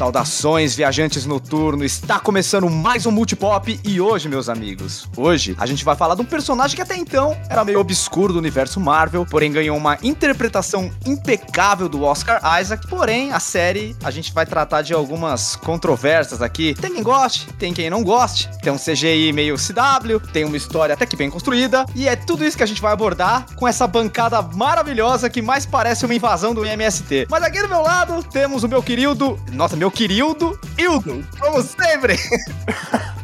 Saudações, viajantes noturnos! Está começando mais um Multipop e hoje, meus amigos, hoje a gente vai falar de um personagem que até então era meio obscuro do universo Marvel, porém ganhou uma interpretação impecável do Oscar Isaac. Porém, a série a gente vai tratar de algumas controvérsias aqui. Tem quem goste, tem quem não goste. Tem um CGI meio CW, tem uma história até que bem construída e é tudo isso que a gente vai abordar com essa bancada maravilhosa que mais parece uma invasão do MST. Mas aqui do meu lado temos o meu querido, nossa, meu querido Hildo, como sempre.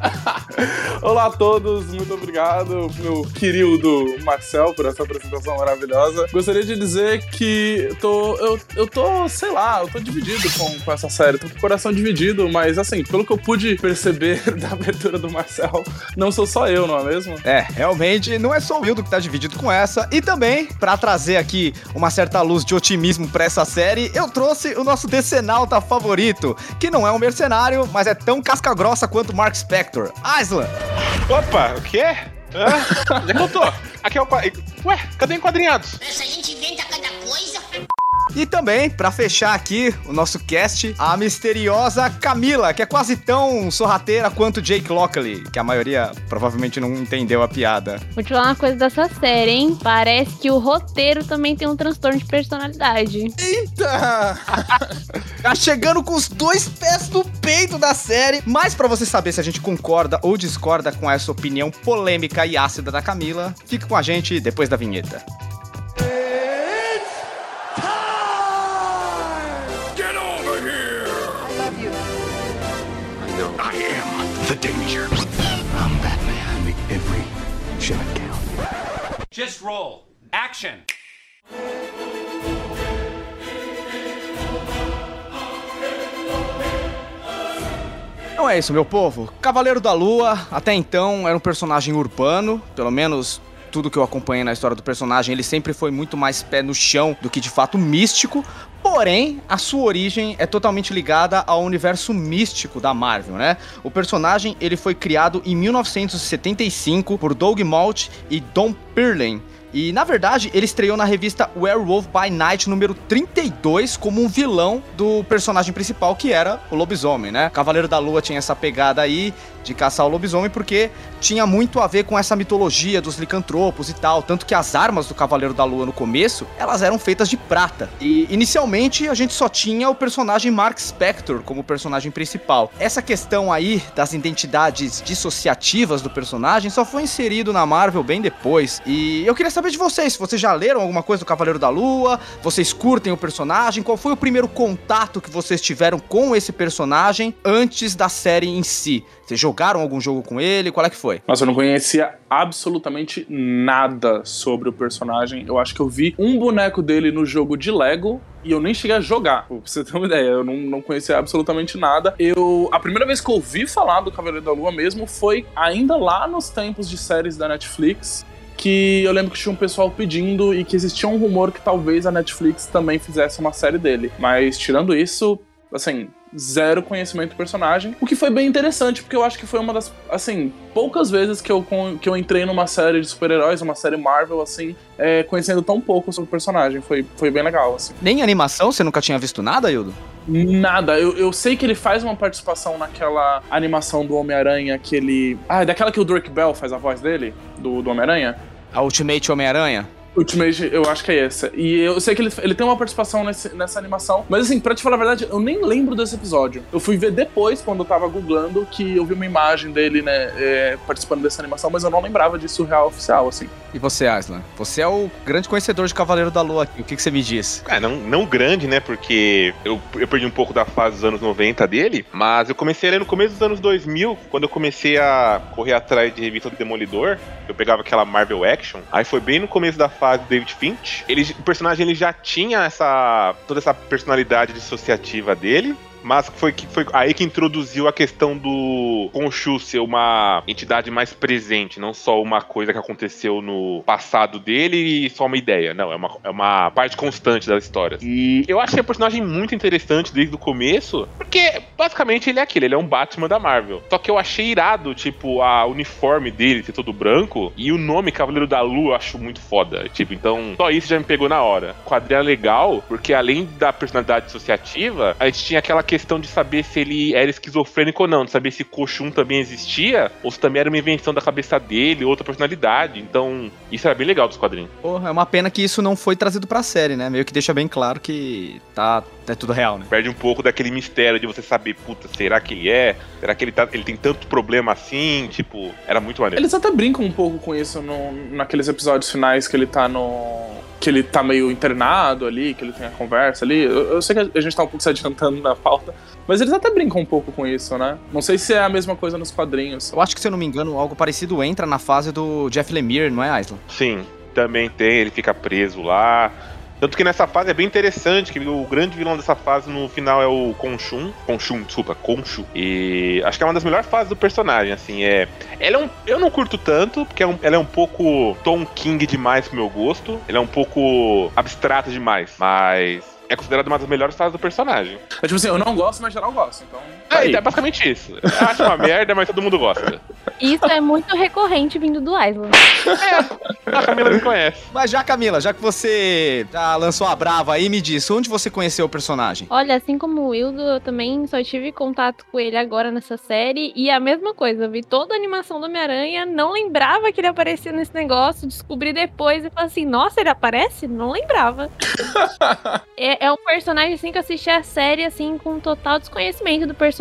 Olá a todos, muito obrigado, meu querido Marcel, por essa apresentação maravilhosa. Gostaria de dizer que tô, eu, eu tô, sei lá, eu tô dividido com, com essa série, tô com o coração dividido, mas assim, pelo que eu pude perceber da abertura do Marcel, não sou só eu, não é mesmo? É, realmente não é só o Hildo que tá dividido com essa. E também, para trazer aqui uma certa luz de otimismo para essa série, eu trouxe o nosso decenalta favorito, que não é um mercenário, mas é tão casca-grossa quanto Mark Spector. Isla! Opa, o quê? Ah, onde é que? Aqui é o. Ué, cadê enquadrinhados? Essa gente inventa cada coisa. E também, para fechar aqui o nosso cast, a misteriosa Camila, que é quase tão sorrateira quanto Jake Lockley, que a maioria provavelmente não entendeu a piada. Vou te falar uma coisa dessa série, hein? Parece que o roteiro também tem um transtorno de personalidade. Eita! tá chegando com os dois pés no peito da série. Mas para você saber se a gente concorda ou discorda com essa opinião polêmica e ácida da Camila, fique com a gente depois da vinheta. Just roll. Action. Não é isso, meu povo. Cavaleiro da Lua, até então, era um personagem urbano, pelo menos tudo que eu acompanhei na história do personagem, ele sempre foi muito mais pé no chão do que de fato místico. Porém, a sua origem é totalmente ligada ao universo místico da Marvel, né? O personagem ele foi criado em 1975 por Doug Malt e Don Perlin. E na verdade, ele estreou na revista Werewolf by Night número 32 como um vilão do personagem principal que era o lobisomem, né? Cavaleiro da Lua tinha essa pegada aí de caçar o lobisomem porque tinha muito a ver com essa mitologia dos licantropos e tal, tanto que as armas do Cavaleiro da Lua no começo, elas eram feitas de prata. E inicialmente a gente só tinha o personagem Mark Spector como personagem principal. Essa questão aí das identidades dissociativas do personagem só foi inserido na Marvel bem depois. E eu queria saber de vocês, se vocês já leram alguma coisa do Cavaleiro da Lua, vocês curtem o personagem, qual foi o primeiro contato que vocês tiveram com esse personagem antes da série em si? Vocês jogaram algum jogo com ele? Qual é que foi? Nossa, eu não conhecia absolutamente nada sobre o personagem. Eu acho que eu vi um boneco dele no jogo de Lego e eu nem cheguei a jogar, pra você ter uma ideia. Eu não, não conhecia absolutamente nada. Eu. A primeira vez que eu ouvi falar do Cavaleiro da Lua mesmo foi ainda lá nos tempos de séries da Netflix. Que eu lembro que tinha um pessoal pedindo e que existia um rumor que talvez a Netflix também fizesse uma série dele. Mas tirando isso, assim, zero conhecimento do personagem. O que foi bem interessante, porque eu acho que foi uma das, assim, poucas vezes que eu, que eu entrei numa série de super-heróis, uma série Marvel, assim, é, conhecendo tão pouco sobre o personagem. Foi, foi bem legal, assim. Nem animação? Você nunca tinha visto nada, Hildo? Nada. Eu, eu sei que ele faz uma participação naquela animação do Homem-Aranha que ele. Ah, é daquela que o Drake Bell faz a voz dele? Do, do Homem-Aranha? A Ultimate Homem-Aranha? Ultimate, eu acho que é essa. E eu sei que ele, ele tem uma participação nesse, nessa animação. Mas assim, pra te falar a verdade, eu nem lembro desse episódio. Eu fui ver depois, quando eu tava googlando, que eu vi uma imagem dele, né, é, participando dessa animação, mas eu não lembrava disso real oficial, assim. E você, Aslan? Você é o grande conhecedor de Cavaleiro da Lua aqui. O que, que você me diz? É, não, não grande, né? Porque eu, eu perdi um pouco da fase dos anos 90 dele, mas eu comecei a ler no começo dos anos 2000, quando eu comecei a correr atrás de revista do Demolidor. Eu pegava aquela Marvel Action. Aí foi bem no começo da fase David Finch. Ele, o personagem ele já tinha essa toda essa personalidade dissociativa dele mas foi, que, foi aí que introduziu a questão do Khonshu ser uma entidade mais presente, não só uma coisa que aconteceu no passado dele e só uma ideia. Não, é uma, é uma parte constante das histórias. E eu achei o personagem muito interessante desde o começo, porque basicamente ele é aquele, ele é um Batman da Marvel. Só que eu achei irado, tipo, a uniforme dele ser todo branco e o nome Cavaleiro da Lua eu acho muito foda. Tipo, então só isso já me pegou na hora. O quadrinho é legal, porque além da personalidade associativa, a gente tinha aquela questão questão de saber se ele era esquizofrênico ou não, de saber se Koshun também existia, ou se também era uma invenção da cabeça dele, outra personalidade. Então, isso era bem legal dos quadrinhos. Porra, é uma pena que isso não foi trazido pra série, né? Meio que deixa bem claro que tá é tudo real, né? Perde um pouco daquele mistério de você saber, puta, será que ele é? Será que ele, tá, ele tem tanto problema assim? Tipo, era muito maneiro. Eles até brincam um pouco com isso no, naqueles episódios finais que ele tá no. Que ele tá meio internado ali, que ele tem a conversa ali. Eu, eu sei que a gente tá um pouco se adiantando na pauta, mas eles até brincam um pouco com isso, né? Não sei se é a mesma coisa nos quadrinhos. Eu acho que, se eu não me engano, algo parecido entra na fase do Jeff Lemire, não é, Aislan? Sim, também tem, ele fica preso lá. Tanto que nessa fase é bem interessante, que o grande vilão dessa fase no final é o Conchun. Conchun, desculpa, Conchu. E acho que é uma das melhores fases do personagem, assim, é... Ela é um... Eu não curto tanto, porque é um... ela é um pouco Tom King demais pro meu gosto. Ela é um pouco abstrata demais, mas é considerada uma das melhores fases do personagem. É tipo assim, eu não gosto, mas geral gosto, então. É, é basicamente isso. Eu acho uma merda, mas todo mundo gosta. Isso é muito recorrente vindo do Island. É, a Camila me conhece. Mas já, Camila, já que você já lançou a brava aí, me diz, onde você conheceu o personagem? Olha, assim como o Wildo, eu também só tive contato com ele agora nessa série. E a mesma coisa, eu vi toda a animação do Homem-Aranha, não lembrava que ele aparecia nesse negócio, descobri depois e falei assim, nossa, ele aparece? Não lembrava. é, é um personagem, assim, que eu assisti a série, assim, com total desconhecimento do personagem.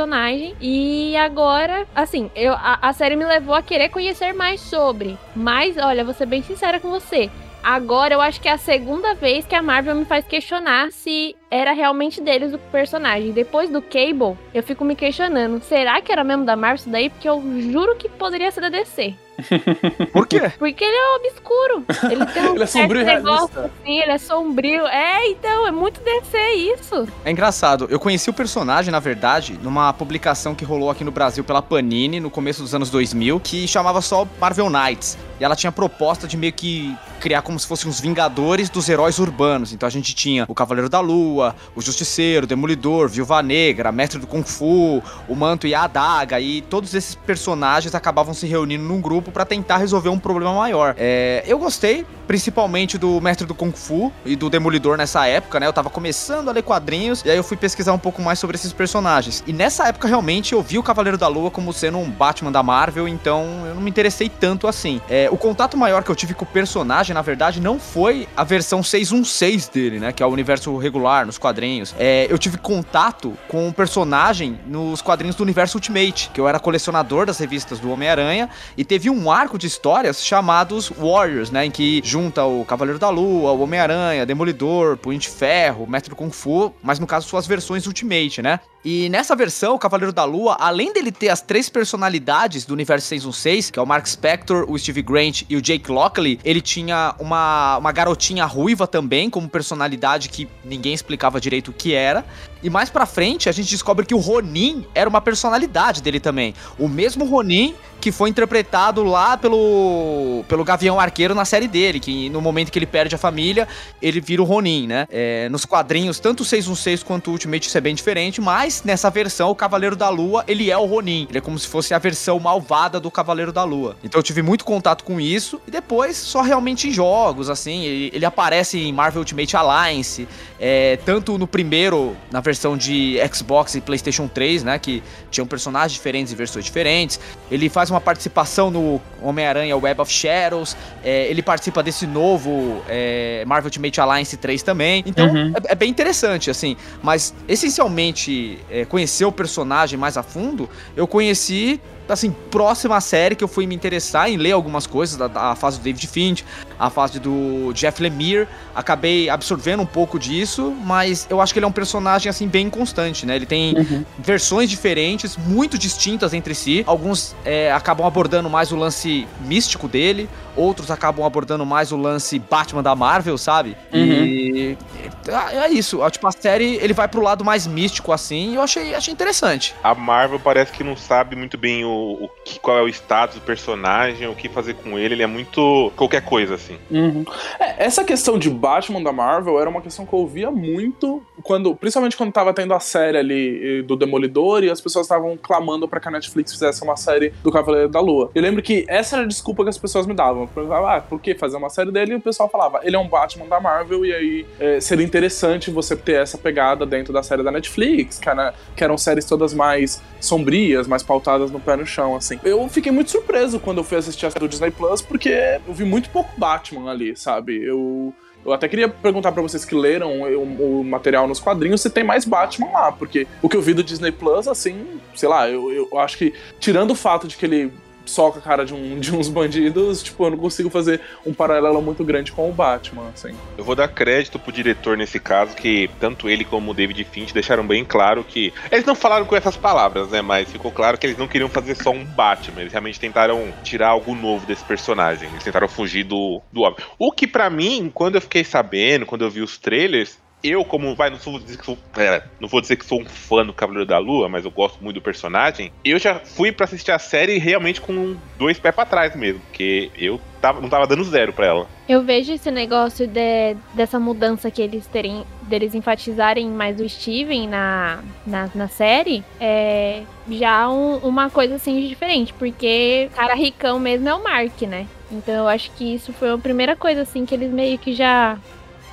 E agora, assim, eu, a, a série me levou a querer conhecer mais sobre. Mas, olha, vou ser bem sincera com você. Agora eu acho que é a segunda vez que a Marvel me faz questionar se era realmente deles o personagem. Depois do Cable, eu fico me questionando: será que era mesmo da Marvel isso daí? Porque eu juro que poderia ser da DC. Por quê? Porque ele é obscuro. Ele tem um Ele é sombrio negócio assim, ele é sombrio. É, então, é muito DC isso. É engraçado, eu conheci o personagem, na verdade, numa publicação que rolou aqui no Brasil pela Panini no começo dos anos 2000, que chamava só Marvel Knights. E ela tinha a proposta de meio que criar como se fossem os Vingadores dos heróis urbanos. Então a gente tinha o Cavaleiro da Lua, o Justiceiro, Demolidor, Viúva Negra, Mestre do Kung Fu, o Manto e a Adaga. E todos esses personagens acabavam se reunindo num grupo pra tentar resolver um problema maior. É, eu gostei, principalmente do Mestre do Kung Fu e do Demolidor nessa época, né? Eu tava começando a ler quadrinhos e aí eu fui pesquisar um pouco mais sobre esses personagens. E nessa época, realmente, eu vi o Cavaleiro da Lua como sendo um Batman da Marvel, então eu não me interessei tanto assim. É, o contato maior que eu tive com o personagem, na verdade, não foi a versão 616 dele, né? Que é o universo regular, nos quadrinhos. É, eu tive contato com o personagem nos quadrinhos do universo Ultimate, que eu era colecionador das revistas do Homem-Aranha, e teve um arco de histórias chamados Warriors, né? Em que junta o Cavaleiro da Lua, o Homem-Aranha, Demolidor, Punho de Ferro, Mestre do Kung Fu, mas no caso suas versões Ultimate, né? E nessa versão, o Cavaleiro da Lua, além dele ter as três personalidades do universo 616, que é o Mark Spector, o Steve Grant e o Jake Lockley, ele tinha uma, uma garotinha ruiva também, como personalidade que ninguém explicava direito o que era. E mais pra frente, a gente descobre que o Ronin era uma personalidade dele também. O mesmo Ronin que foi interpretado lá pelo, pelo Gavião Arqueiro na série dele, que no momento que ele perde a família, ele vira o Ronin, né? É, nos quadrinhos, tanto o 616 quanto o Ultimate isso é bem diferente, mas nessa versão, o Cavaleiro da Lua, ele é o Ronin. Ele é como se fosse a versão malvada do Cavaleiro da Lua. Então eu tive muito contato com isso, e depois só realmente em jogos, assim, ele, ele aparece em Marvel Ultimate Alliance, é, tanto no primeiro, na versão de Xbox e PlayStation 3, né, que tinham personagens diferentes e versões diferentes. Ele faz uma participação no Homem-Aranha Web of Shadows. é, ele participa desse novo é, Marvel Ultimate Alliance 3 também. Então Uhum. é, é bem interessante, assim. Mas essencialmente, é, conhecer o personagem mais a fundo, eu conheci. Assim, próxima série que eu fui me interessar em ler algumas coisas, da, da fase do David Finch, a fase do Jeff Lemire, acabei absorvendo um pouco disso, mas eu acho que ele é um personagem, assim, bem constante, né? Ele tem versões diferentes, muito distintas entre si. Alguns é, acabam abordando mais o lance místico dele, outros acabam abordando mais o lance Batman da Marvel, sabe? E é, é isso. ó, Tipo, a série ele vai pro lado mais místico assim, e eu achei, achei interessante. A Marvel parece que não sabe muito bem o, o que, qual é o status do personagem, o que fazer com ele. Ele é muito qualquer coisa, assim. Uhum. É, essa questão de Batman da Marvel era uma questão que eu ouvia muito quando, principalmente quando tava tendo a série ali do Demolidor e as pessoas estavam clamando para que a Netflix fizesse uma série do Cavaleiro da Lua. Eu lembro que essa era a desculpa que as pessoas me davam. Eu ah, por que fazer uma série dele? E o pessoal falava, ele é um Batman da Marvel e aí é, seria interessante você ter essa pegada dentro da série da Netflix, que, era, que eram séries todas mais sombrias, mais pautadas no pé no chão, assim. Eu fiquei muito surpreso quando eu fui assistir a do Disney Plus, porque eu vi muito pouco Batman ali, sabe? Eu eu até queria perguntar para vocês que leram o, o, material nos quadrinhos se tem mais Batman lá, porque o que eu vi do Disney Plus, assim, sei lá, eu, eu acho que, tirando o fato de que ele soca a cara de, um, de uns bandidos, tipo, eu não consigo fazer um paralelo muito grande com o Batman, assim. Eu vou dar crédito pro diretor nesse caso, que tanto ele como o David Finch deixaram bem claro que. Eles não falaram com essas palavras, né? Mas ficou claro que eles não queriam fazer só um Batman. Eles realmente tentaram tirar algo novo desse personagem. Eles tentaram fugir do, do óbvio. O que para mim, quando eu fiquei sabendo, quando eu vi os trailers, eu, como vai, não, vou dizer que sou, é, não vou dizer que sou um fã do Cavaleiro da Lua, mas eu gosto muito do personagem. Eu já fui para assistir a série realmente com dois pés para trás mesmo, porque eu tava, não tava dando zero para ela. Eu vejo esse negócio de, dessa mudança que eles terem, deles enfatizarem mais o Steven na, na, na série, é já um, uma coisa assim diferente, porque cara ricão mesmo é o Mark, né? Então eu acho que isso foi a primeira coisa assim que eles meio que já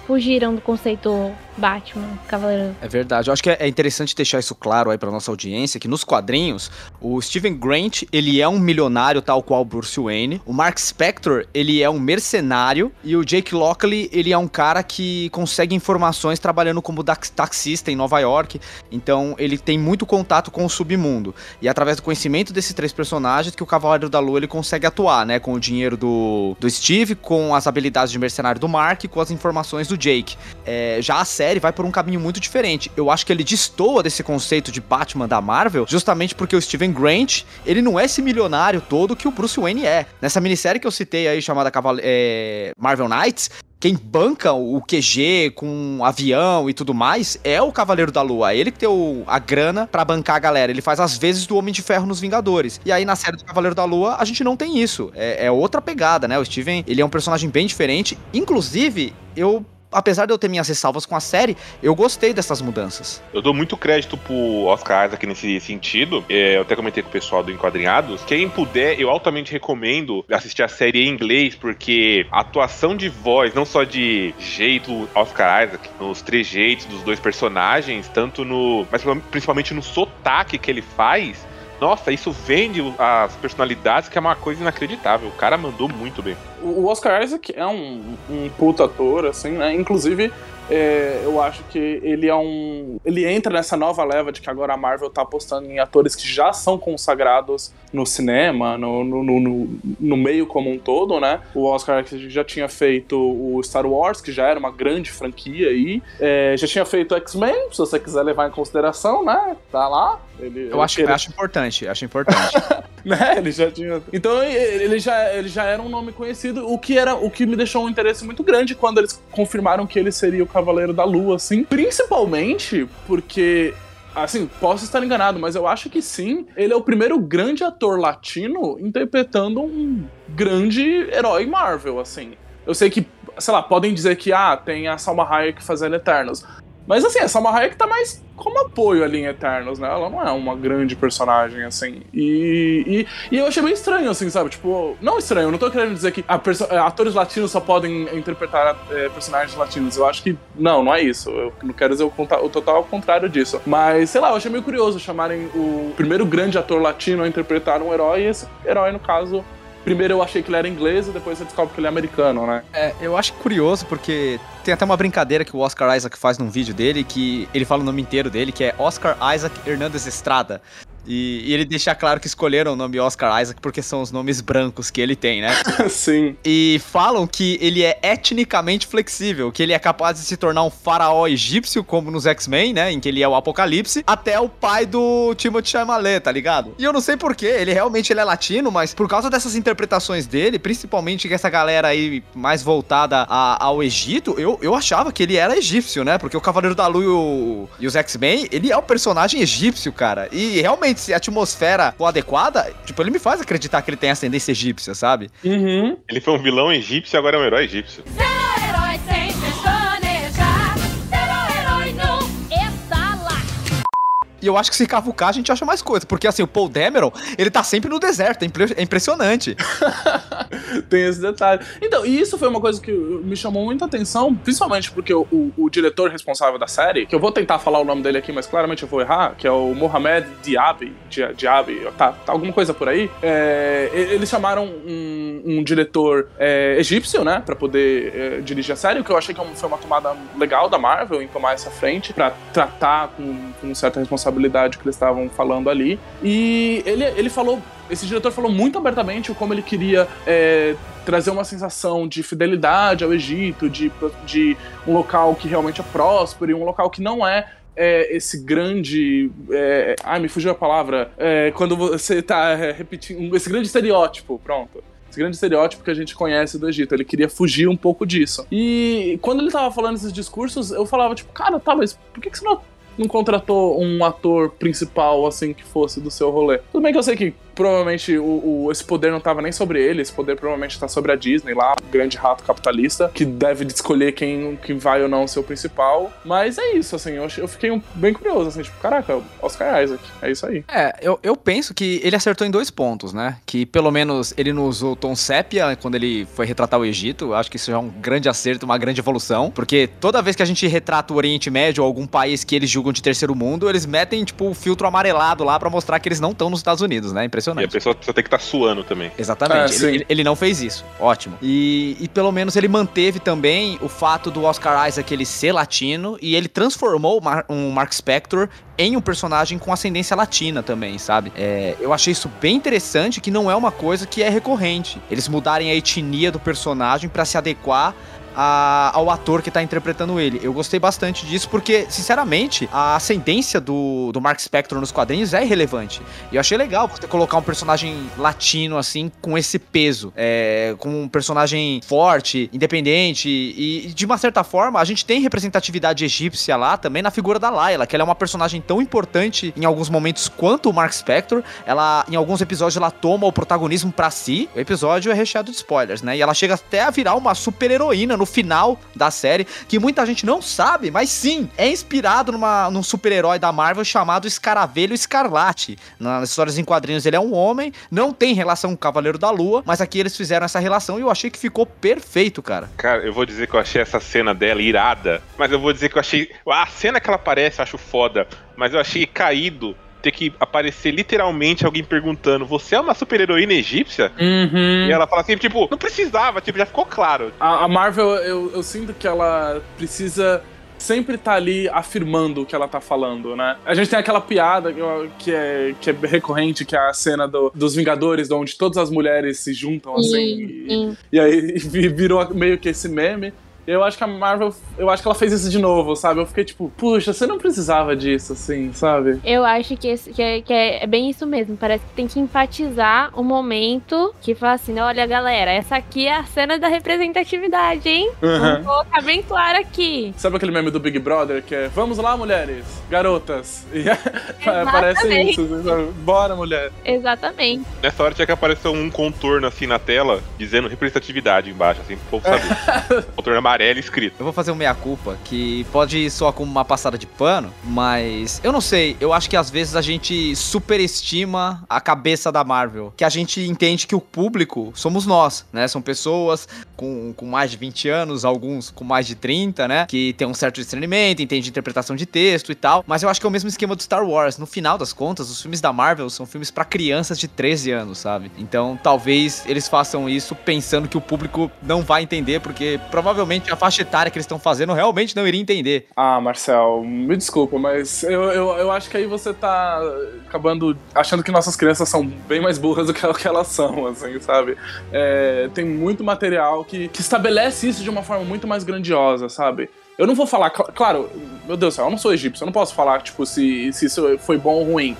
fugiram do conceito Batman, Cavaleiro. É verdade. Eu acho que é interessante deixar isso claro aí para nossa audiência, que nos quadrinhos, o Steven Grant, ele é um milionário tal qual Bruce Wayne. O Mark Spector, ele é um mercenário. E o Jake Lockley, ele é um cara que consegue informações trabalhando como taxista em Nova York. Então, ele tem muito contato com o submundo. E é através do conhecimento desses três personagens que o Cavaleiro da Lua, ele consegue atuar, né? Com o dinheiro do, do Steve, com as habilidades de mercenário do Mark e com as informações do Jake. É, já a série vai por um caminho muito diferente. Eu acho que ele destoa desse conceito de Batman da Marvel, justamente porque o Steven Grant, ele não é esse milionário todo que o Bruce Wayne é. Nessa minissérie que eu citei aí, chamada Cavale é, Marvel Knights, quem banca o QG com avião e tudo mais é o Cavaleiro da Lua. É ele que o, a grana para bancar a galera. Ele faz as vezes do Homem de Ferro nos Vingadores. E aí na série do Cavaleiro da Lua a gente não tem isso. É, é outra pegada, né? O Steven, ele é um personagem bem diferente. Inclusive, eu apesar de eu ter minhas ressalvas com a série, eu gostei dessas mudanças. Eu dou muito crédito pro Oscar Isaac nesse sentido. É, eu até comentei com o pessoal do Enquadrinhados. Quem puder, eu altamente recomendo assistir a série em inglês, porque a atuação de voz, não só de jeito Oscar Isaac, nos trejeitos dos dois personagens, tanto no. mas principalmente no sotaque que ele faz nossa, isso vende as personalidades, que é uma coisa inacreditável. O cara mandou muito bem. O Oscar Isaac é um, um puta ator, assim, né? Inclusive, é, eu acho que ele é um. Ele entra nessa nova leva de que agora a Marvel tá apostando em atores que já são consagrados no cinema, no, no, no, no meio como um todo, né? O Oscar já tinha feito o Star Wars, que já era uma grande franquia aí. É, já tinha feito X-Men, se você quiser levar em consideração, né? Tá lá. Ele, eu acho, queria... acho importante, acho importante. né? Ele já tinha. Então ele já, ele já era um nome conhecido, o que era o que me deixou um interesse muito grande quando eles confirmaram que ele seria o Cavaleiro da Lua, assim. Principalmente porque Assim, posso estar enganado, mas eu acho que sim. Ele é o primeiro grande ator latino interpretando um grande herói Marvel, assim. Eu sei que, sei lá, podem dizer que, ah, tem a Salma Hayek fazendo Eternos. Mas assim, a Salma Hayek tá mais como apoio ali em Eternos, né? Ela não é uma grande personagem, assim. E, e, e eu achei bem estranho, assim, sabe? Tipo, não estranho, não tô querendo dizer que é, atores latinos só podem interpretar é, personagens latinos. Eu acho que não, não é isso. Eu não quero dizer o, o total contrário disso. Mas, sei lá, eu achei meio curioso chamarem o primeiro grande ator latino a interpretar um herói, e esse herói, no caso, Primeiro eu achei que ele era inglês e depois você descobre que ele é americano, né? É, eu acho curioso porque tem até uma brincadeira que o Oscar Isaac faz num vídeo dele que ele fala o nome inteiro dele, que é Oscar Isaac Hernandez Estrada. E, e, ele deixa claro que escolheram o nome Oscar Isaac porque são os nomes brancos que ele tem, né? Sim. E falam que ele é etnicamente flexível, que ele é capaz de se tornar um faraó egípcio, como nos X-Men, né? Em que ele é o Apocalipse, até o pai do Timothy Chalamet, tá ligado? E eu não sei porquê, ele realmente ele é latino, mas por causa dessas interpretações dele, principalmente que essa galera aí mais voltada a, ao Egito, eu, eu achava que ele era egípcio, né? Porque o Cavaleiro da Lua e, o, e os X-Men, ele é o personagem egípcio, cara. E realmente a atmosfera for adequada, tipo, ele me faz acreditar que ele tem ascendência egípcia, sabe? Uhum. Ele foi um vilão egípcio e agora é um herói egípcio. E eu acho que se cavucar a gente acha mais coisa, porque assim, o Paul Dameron, ele tá sempre no deserto, é, é impressionante. Tem esse detalhe. Então, e isso foi uma coisa que me chamou muita atenção, principalmente porque o, o- o diretor responsável da série, que eu vou tentar falar o nome dele aqui, mas claramente eu vou errar, que é o Mohamed Diaby, Dia- Diaby, tá, tá alguma coisa por aí. É, eles chamaram um, um diretor é, egípcio, né, pra poder é, dirigir a série, o que eu achei que é foi uma tomada legal da Marvel em tomar essa frente, pra tratar com, com certa responsabilidade o que eles estavam falando ali. E ele, ele falou esse diretor falou muito abertamente como ele queria é, trazer uma sensação de fidelidade ao Egito, de, de um local que realmente é próspero e um local que não é. é, esse grande. É, ai, me fugiu a palavra. É, quando você tá é, repetindo. Esse grande estereótipo, pronto. Esse grande estereótipo que a gente conhece do Egito. Ele queria fugir um pouco disso. E quando ele tava falando esses discursos, eu falava, tipo, cara, tá, mas por que, que você não não contratou um ator principal, assim, que fosse do seu rolê. Tudo bem que eu sei que provavelmente o, o- esse poder não tava nem sobre ele, esse poder provavelmente tá sobre a Disney lá, o grande rato capitalista, que deve escolher quem, quem vai ou não ser o principal. Mas é isso, assim, eu, eu fiquei um- bem curioso, assim, tipo, caraca, Oscar Isaac, é isso aí. É, eu, eu penso que ele acertou em dois pontos, né? Que pelo menos ele não usou o tom sépia quando ele foi retratar o Egito. Acho que isso é um grande acerto, uma grande evolução. Porque toda vez que a gente retrata o Oriente Médio ou algum país que eles julgam de terceiro mundo, eles metem, tipo, o filtro amarelado lá pra mostrar que eles não estão nos Estados Unidos, né? E a Impressionante. pessoa só tem que estar suando também. Exatamente. É, sim. ele, ele- não fez isso. Ótimo. E, e pelo menos ele manteve também o fato do Oscar Isaac ele ser latino e ele transformou o Mar- um Mark Spector em um personagem com ascendência latina também, sabe? É, eu achei isso bem interessante, que não é uma coisa que é recorrente. Eles mudarem a etnia do personagem pra se adequar a- ao ator que tá interpretando ele. Eu gostei bastante disso porque, sinceramente, a ascendência do, do Mark Spector nos quadrinhos é irrelevante. E eu achei legal você colocar um personagem latino, assim, com esse peso. É, com um personagem forte, independente. E, e, de uma certa forma, a gente tem representatividade egípcia lá também na figura da Layla, que ela é uma personagem tão importante em alguns momentos quanto o Mark Spector. Ela, em alguns episódios, ela toma o protagonismo pra si. O episódio é recheado de spoilers, né? E ela chega até a virar uma super-heroína no final da série, que muita gente não sabe, mas sim, é inspirado numa, num super-herói da Marvel chamado Escaravelho Escarlate. Nas histórias em quadrinhos ele é um homem, não tem relação com o Cavaleiro da Lua, mas aqui eles fizeram essa relação e eu achei que ficou perfeito, cara. Cara, eu vou dizer que eu achei essa cena dela irada, mas eu vou dizer que eu achei. A cena que ela aparece eu acho foda, mas eu achei caído ter que aparecer literalmente alguém perguntando: Você é uma super-heroína egípcia? Uhum. E ela fala assim, tipo, não precisava, tipo, já ficou claro. A, a Marvel, eu, eu sinto que ela precisa sempre estar ali afirmando o que ela tá falando, né? A gente tem aquela piada que, é, que é recorrente, que é a cena do- dos Vingadores, onde todas as mulheres se juntam assim. e- Sim. E aí vi- virou meio que esse meme. Eu acho que a Marvel, eu acho que ela fez isso de novo, sabe? Eu fiquei tipo, puxa, você não precisava disso, assim, sabe? Eu acho que, esse- que, é, que é- é bem isso mesmo. Parece que tem que enfatizar o momento que fala assim: olha, galera, essa aqui é a cena da representatividade, hein? Vamos colocar bem claro aqui. Sabe aquele meme do Big Brother que é Vamos lá, mulheres, garotas. E parece Exatamente. isso, sabe? Bora, mulher. Exatamente. Nessa hora tinha que aparecer um contorno assim na tela, dizendo representatividade embaixo, assim, pro povo saber. contorno escrito. Eu vou fazer um meia-culpa, que pode soar como uma passada de pano, mas eu não sei, eu acho que às vezes a gente superestima a cabeça da Marvel, que a gente entende que o público somos nós, né? São pessoas com, com mais de 20 anos, alguns com mais de 30, né? Que tem um certo discernimento, entende interpretação de texto e tal, mas eu acho que é o mesmo esquema do Star Wars. No final das contas, os filmes da Marvel são filmes pra crianças de 13 anos, sabe? Então, talvez eles façam isso pensando que o público não vai entender, porque provavelmente a faixa etária que eles estão fazendo realmente não iria entender. Ah, Marcel, me desculpa, mas eu, eu, eu acho que aí você tá acabando achando que nossas crianças são bem mais burras do que elas são, assim, sabe? É, tem muito material que, que estabelece isso de uma forma muito mais grandiosa, sabe? Eu não vou falar, cl- claro, meu Deus do céu, eu não sou egípcio, eu não posso falar, tipo, se, se isso foi bom ou ruim.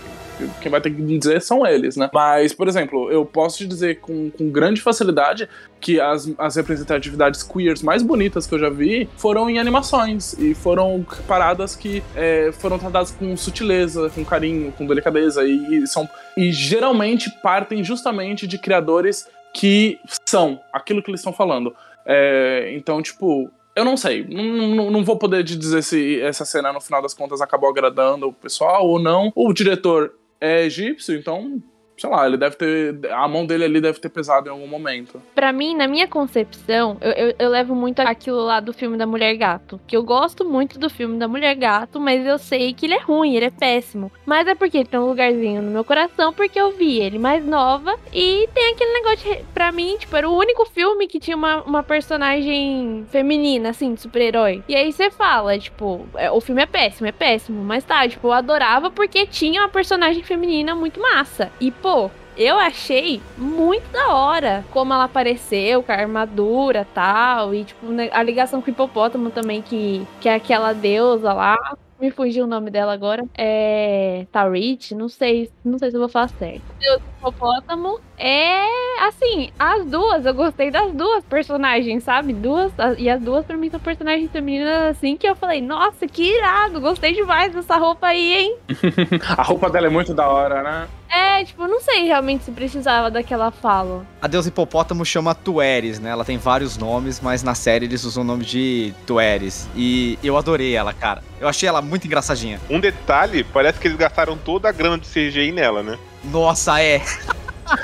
Quem vai ter que dizer são eles, né? Mas, por exemplo, eu posso te dizer com, com grande facilidade que as, as representatividades queers mais bonitas que eu já vi foram em animações e foram paradas que é, foram tratadas com sutileza, com carinho, com delicadeza e, e são e geralmente partem justamente de criadores que são aquilo que eles estão falando. É, então, tipo, eu não sei. Não, não, vou poder te dizer se essa cena, no final das contas, acabou agradando o pessoal ou não. O diretor é egípcio, então sei lá, ele deve ter. A mão dele ali deve ter pesado em algum momento. Pra mim, na minha concepção, eu, eu, eu, levo muito aquilo lá do filme da Mulher Gato. Que eu gosto muito do filme da Mulher Gato, mas eu sei que ele é ruim, ele é péssimo. Mas é porque ele tem um lugarzinho no meu coração, porque eu vi ele mais nova. E tem aquele negócio de, pra mim, tipo, era o único filme que tinha uma, uma personagem feminina, assim, de super-herói. E aí você fala, tipo, é, o filme é péssimo, é péssimo. Mas tá, tipo, eu adorava porque tinha uma personagem feminina muito massa. E, pô, eu achei muito da hora como ela apareceu, com a armadura tal. E, tipo, né, a ligação com o hipopótamo também, que, que é aquela deusa lá. Me fugiu o nome dela agora. É. Tarit? Não sei. Não sei se eu vou falar certo. Deus hipopótamo. É. Assim, as duas, eu gostei das duas personagens, sabe? Duas. E as duas, pra mim, são personagens femininas assim que eu falei, nossa, que irado, gostei demais dessa roupa aí, hein? a roupa dela é muito da hora, né? É, tipo, não sei realmente se precisava daquela fala. A deusa hipopótamo chama Tueres, né? Ela tem vários nomes, mas na série eles usam o nome de Tueres. E eu adorei ela, cara. Eu achei ela muito engraçadinha. Um detalhe, parece que eles gastaram toda a grana de CGI nela, né? Nossa, é.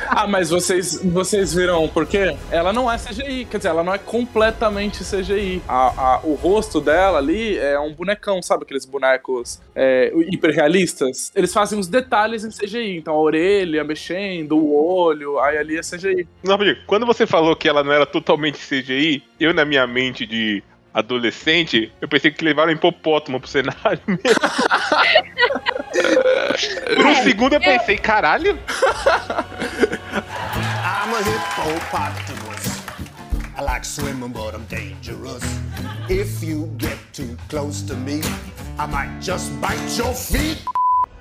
ah, mas vocês, vocês viram por quê? Ela não é CGI, quer dizer, ela não é completamente CGI. A, a, o rosto dela ali é um bonecão, sabe aqueles bonecos é, hiperrealistas? Eles fazem os detalhes em CGI, então a orelha mexendo, o olho, aí ali é CGI. Não, quando você falou que ela não era totalmente CGI, eu na minha mente de adolescente, eu pensei que levaram hipopótamo pro cenário mesmo. Por um segundo eu pensei, caralho. I'm a hippopotamus. I like swimming, but I'm dangerous. If you get too close to me, I might just bite your feet.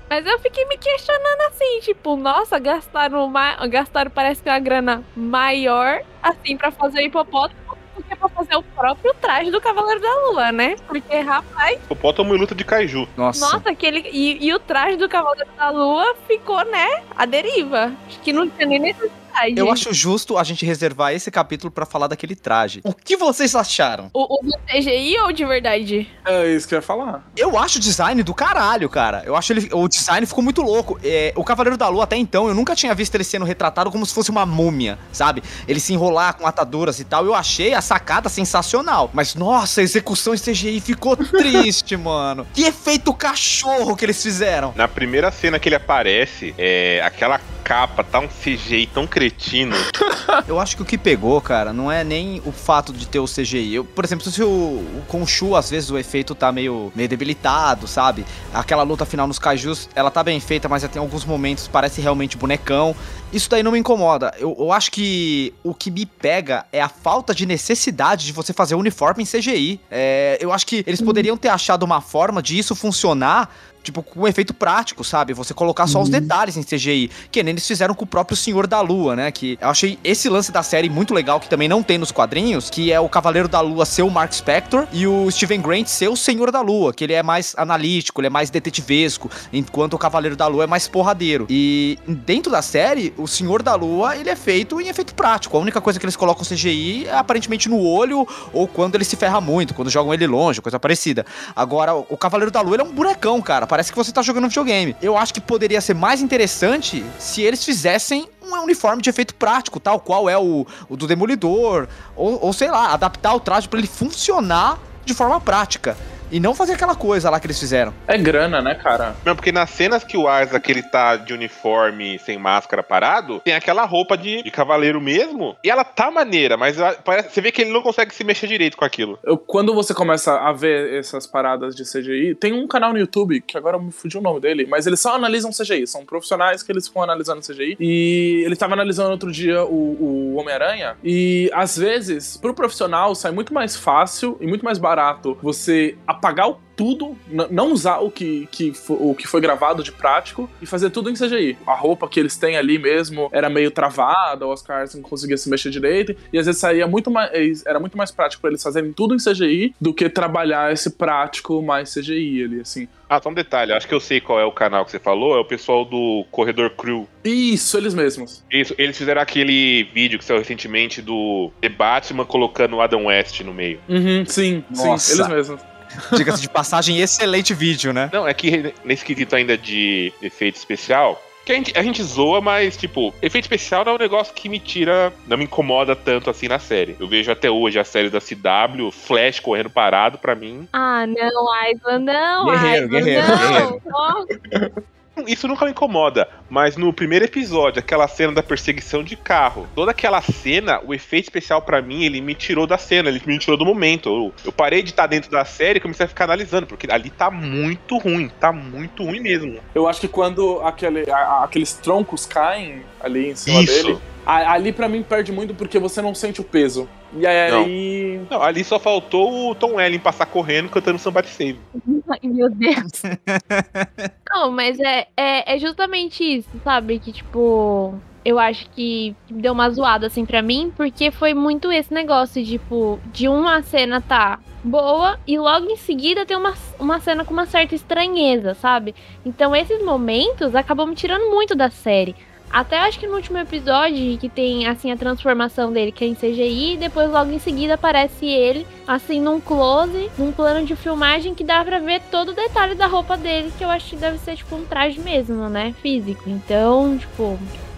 Mas eu fiquei me questionando assim, tipo, nossa, gastaram, uma, gastaram parece que uma grana maior, assim, para fazer hipopótamo porque é pra fazer o próprio traje do Cavaleiro da Lua, né? Porque, rapaz. Hipopótamo e luta de kaiju. Nossa. Nossa, aquele. E, e o traje do Cavaleiro da Lua ficou, né? A deriva. Acho que não tinha nem necessidade verdade. Eu acho justo a gente reservar esse capítulo para falar daquele traje. O que vocês acharam? O, o do CGI ou de verdade? É isso que eu ia falar. Eu acho o design do caralho, cara. Eu acho ele. O design ficou muito louco. É, o Cavaleiro da Lua, até então, eu nunca tinha visto ele sendo retratado como se fosse uma múmia, sabe? Ele se enrolar com ataduras e tal. Eu achei a sacada sensacional. Mas, nossa, a execução em CGI ficou triste, mano. Que efeito cachorro que eles fizeram. Na primeira cena que ele aparece, é aquela capa tá um CGI tão cretino. eu acho que o que pegou, cara, não é nem o fato de ter o CGI. Eu, por exemplo, se o, o às vezes o efeito tá meio, meio debilitado, sabe? Aquela luta final nos kaijus, ela tá bem feita, mas tem alguns momentos parece realmente bonecão. Isso daí não me incomoda. Eu, eu acho que o que me pega é a falta de necessidade de você fazer o uniforme em CGI. É, eu acho que eles poderiam ter achado uma forma de isso funcionar tipo, com um efeito prático, sabe? Você colocar só uhum. os detalhes em CGI, que nem eles fizeram com o próprio Senhor da Lua, né? Que eu achei esse lance da série muito legal, que também não tem nos quadrinhos, que é o Cavaleiro da Lua ser o Mark Spector e o Steven Grant ser o Senhor da Lua, que ele é mais analítico, ele é mais detetivesco, enquanto o Cavaleiro da Lua é mais porradeiro. E dentro da série, o Senhor da Lua, ele é feito em efeito prático. A única coisa que eles colocam CGI é aparentemente no olho ou quando ele se ferra muito, quando jogam ele longe, coisa parecida. Agora, o Cavaleiro da Lua, ele é um bonecão, cara parece que você tá jogando um videogame. Eu acho que poderia ser mais interessante se eles fizessem um uniforme de efeito prático, tal qual é o, o do Demolidor, ou, ou sei lá, adaptar o traje para ele funcionar de forma prática. E não fazer aquela coisa lá que eles fizeram. É grana, né, cara? Não, porque nas cenas que o Isaac ele tá de uniforme, sem máscara, parado, tem aquela roupa de, de cavaleiro mesmo. E ela tá maneira, mas parece, você vê que ele não consegue se mexer direito com aquilo. Eu, quando você começa a ver essas paradas de CGI, tem um canal no YouTube, que agora me fugiu o nome dele, mas eles só analisam CGI. São profissionais que eles ficam analisando CGI. E ele tava analisando outro dia o, o Homem-Aranha. E às vezes, pro profissional, sai muito mais fácil e muito mais barato você apagar o tudo, não usar o que, que, o que foi gravado de prático e fazer tudo em CGI. A roupa que eles têm ali mesmo era meio travada, o Oscar não conseguia se mexer direito, e às vezes saía muito mais. Era muito mais prático pra eles fazerem tudo em CGI do que trabalhar esse prático mais CGI ali, assim. Ah, só um detalhe, acho que eu sei qual é o canal que você falou, é o pessoal do Corredor Crew. Isso, eles mesmos. Isso, eles fizeram aquele vídeo que saiu recentemente do The Batman colocando o Adam West no meio. Uhum, sim, Nossa. sim, eles mesmos. Diga-se de passagem, excelente vídeo, né? Não, é que nesse quesito ainda de efeito especial, que a gente, a gente zoa, mas, tipo, efeito especial não é um negócio que me tira, não me incomoda tanto assim na série. Eu vejo até hoje a série da CW, Flash correndo parado, pra mim. Ah, não, Aislan, não, Guerreiro, guerreiro, não. guerreiro. Isso nunca me incomoda, mas no primeiro episódio, aquela cena da perseguição de carro, toda aquela cena, o efeito especial pra mim, ele me tirou da cena, ele me tirou do momento. Eu, eu parei de estar dentro da série e comecei a ficar analisando, porque ali tá muito ruim, tá muito ruim mesmo. Eu acho que quando aquele, a- aqueles troncos caem ali em cima Isso. dele, ali pra mim perde muito porque você não sente o peso. E aí. Não, ali só faltou o Tom Ellen passar correndo cantando Somebody Save. Ai, meu Deus. Não, mas é, é, é justamente isso, sabe? Que, tipo, eu acho que deu uma zoada, assim, pra mim, porque foi muito esse negócio, tipo, de uma cena tá boa e logo em seguida tem uma, uma cena com uma certa estranheza, sabe? Então esses momentos acabam me tirando muito da série. Até acho que no último episódio, que tem, assim, a transformação dele, que é em CGI, e depois logo em seguida aparece ele, assim, num close, num plano de filmagem que dá pra ver todo o detalhe da roupa dele, que eu acho que deve ser, tipo, um traje mesmo, né? Físico. Então, tipo,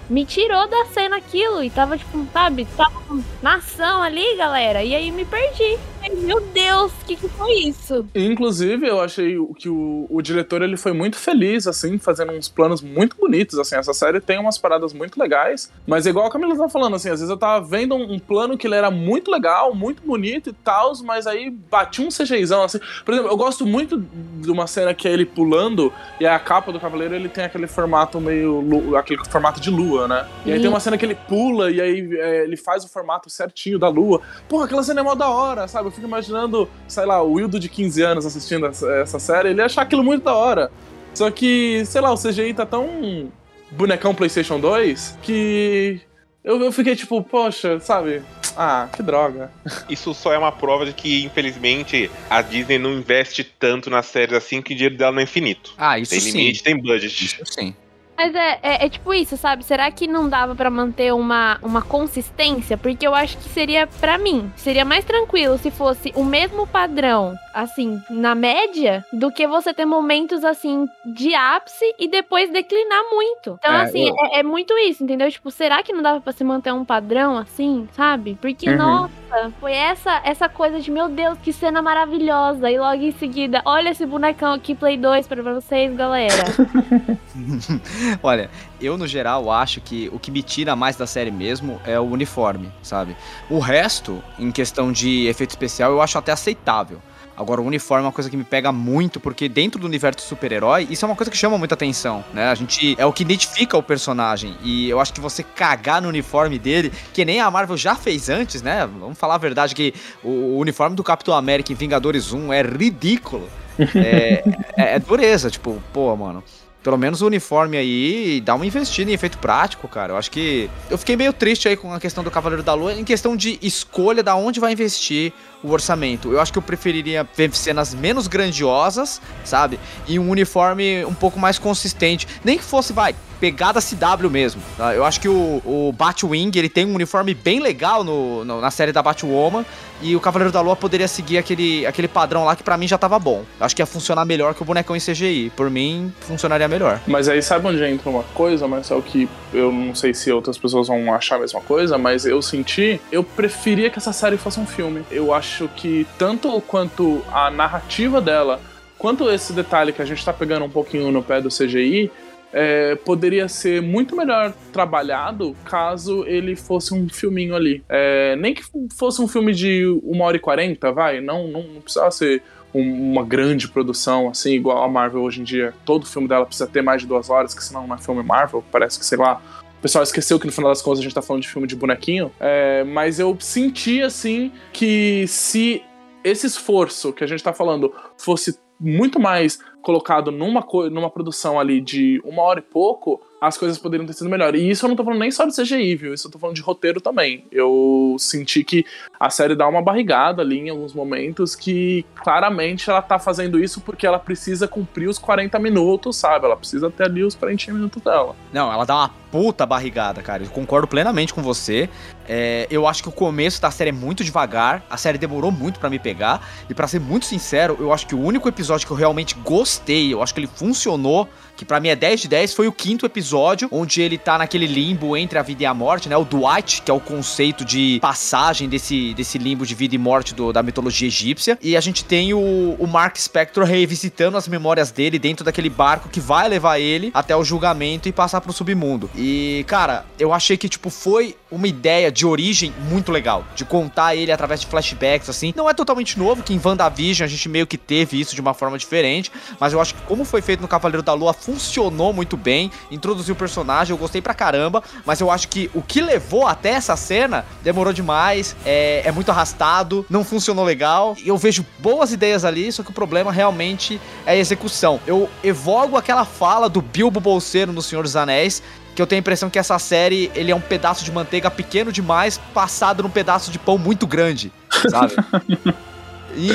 me tirou da cena aquilo e tava, tipo, sabe? Tava na ação ali, galera, e aí me perdi. Meu Deus, o que, que foi isso? Inclusive, eu achei que o, o diretor ele foi muito feliz, assim, fazendo uns planos muito bonitos. Assim, essa série tem umas paradas muito legais, mas igual a Camila tá falando, assim, às vezes eu tava vendo um, um plano que ele era muito legal, muito bonito e tal, mas aí bati um CGIzão, assim. Por exemplo, eu gosto muito de uma cena que é ele pulando e a capa do Cavaleiro ele tem aquele formato meio. aquele formato de lua, né? E aí tem uma cena que ele pula e aí é, ele faz o formato certinho da lua. Porra, aquela cena é mó da hora, sabe? Fico imaginando, sei lá, o Wildo de 15 anos assistindo essa, essa série, ele ia achar aquilo muito da hora. Só que, sei lá, o CGI tá tão bonecão PlayStation 2 que eu, eu fiquei tipo, poxa, sabe? Ah, que droga. Isso só é uma prova de que, infelizmente, a Disney não investe tanto nas séries assim que o dinheiro dela não é infinito. Ah, isso tem sim. limite, tem budget. Isso sim. Mas é, é, é tipo isso, sabe? Será que não dava pra manter uma, uma consistência? Porque eu acho que seria, pra mim, seria mais tranquilo se fosse o mesmo padrão, assim, na média, do que você ter momentos, assim, de ápice e depois declinar muito. Então, É, assim, eu- é, é muito isso, entendeu? Tipo, será que não dava pra se manter um padrão, assim, sabe? Porque, Uhum. nossa, foi essa, essa coisa de, meu Deus, que cena maravilhosa. E logo em seguida, olha esse bonecão aqui, Play 2, pra vocês, galera. Olha, eu no geral acho que o que me tira mais da série mesmo é o uniforme, sabe? O resto, em questão de efeito especial, eu acho até aceitável. Agora, o uniforme é uma coisa que me pega muito, porque dentro do universo do super-herói, isso é uma coisa que chama muita atenção, né? A gente. É o que identifica o personagem. E eu acho que você cagar no uniforme dele, que nem a Marvel já fez antes, né? Vamos falar a verdade que o, uniforme do Capitão América em Vingadores 1 é ridículo. É, é, é dureza, tipo, pô, mano. Pelo menos o uniforme aí dá uma investida em efeito prático, cara. Eu acho que. Eu fiquei meio triste aí com a questão do Cavaleiro da Lua, em questão de escolha da onde vai investir o orçamento. Eu acho que eu preferiria ver cenas menos grandiosas, sabe? E um uniforme um pouco mais consistente. Nem que fosse, vai, pegada CW mesmo. Tá? Eu acho que o, o Batwing, ele tem um uniforme bem legal no, no- na série da Batwoman. E o Cavaleiro da Lua poderia seguir aquele, aquele padrão lá que pra mim já tava bom. Acho que ia funcionar melhor que o bonecão em CGI. Por mim, funcionaria melhor. Mas aí sabe onde entra uma coisa, o que eu não sei se outras pessoas vão achar a mesma coisa, mas eu senti, eu preferia que essa série fosse um filme. Eu acho que tanto quanto a narrativa dela, quanto esse detalhe que a gente tá pegando um pouquinho no pé do CGI, é, poderia ser muito melhor trabalhado caso ele fosse um filminho ali. É, nem que fosse um filme de uma hora e quarenta, vai, não, não, não precisava ser um- uma grande produção, assim, igual a Marvel hoje em dia. Todo filme dela precisa ter mais de duas horas, que senão não é filme Marvel. Parece que, sei lá, o pessoal esqueceu que no final das contas a gente tá falando de filme de bonequinho. É, mas eu senti, assim, que se esse esforço que a gente tá falando fosse muito mais colocado numa, numa produção ali de uma hora e pouco, as coisas poderiam ter sido melhor. E isso eu não tô falando nem só de CGI, viu? Isso eu tô falando de roteiro também. Eu senti que a série dá uma barrigada ali em alguns momentos que claramente ela tá fazendo isso porque ela precisa cumprir os 40 minutos, sabe? Ela precisa ter ali os 40 minutos dela. Não, ela dá uma puta barrigada, cara. Eu concordo plenamente com você. É, eu acho que o começo da série é muito devagar. A série demorou muito pra me pegar. E pra ser muito sincero, eu acho que o único episódio que eu realmente gostei, eu acho que ele funcionou, que pra mim é 10 de 10, foi o quinto episódio, onde ele tá naquele limbo entre a vida e a morte, né? O Dwight, que é o conceito de passagem desse, desse limbo de vida e morte do- da mitologia egípcia. E a gente tem o, o Mark Spector revisitando as memórias dele dentro daquele barco que vai levar ele até o julgamento e passar pro submundo. E, cara, eu achei que, tipo, foi uma ideia de origem muito legal. De contar ele através de flashbacks, assim. Não é totalmente novo, que em WandaVision a gente meio que teve isso de uma forma diferente. Mas eu acho que como foi feito no Cavaleiro da Lua, funcionou muito bem. Introduziu o personagem, eu gostei pra caramba. Mas eu acho que o que levou até essa cena demorou demais. É, é muito arrastado, não funcionou legal. Eu vejo boas ideias ali, só que o problema realmente é a execução. Eu evogo aquela fala do Bilbo Bolseiro no Senhor dos Anéis, que eu tenho a impressão que essa série, ele é um pedaço de manteiga pequeno demais, passado num pedaço de pão muito grande, sabe? E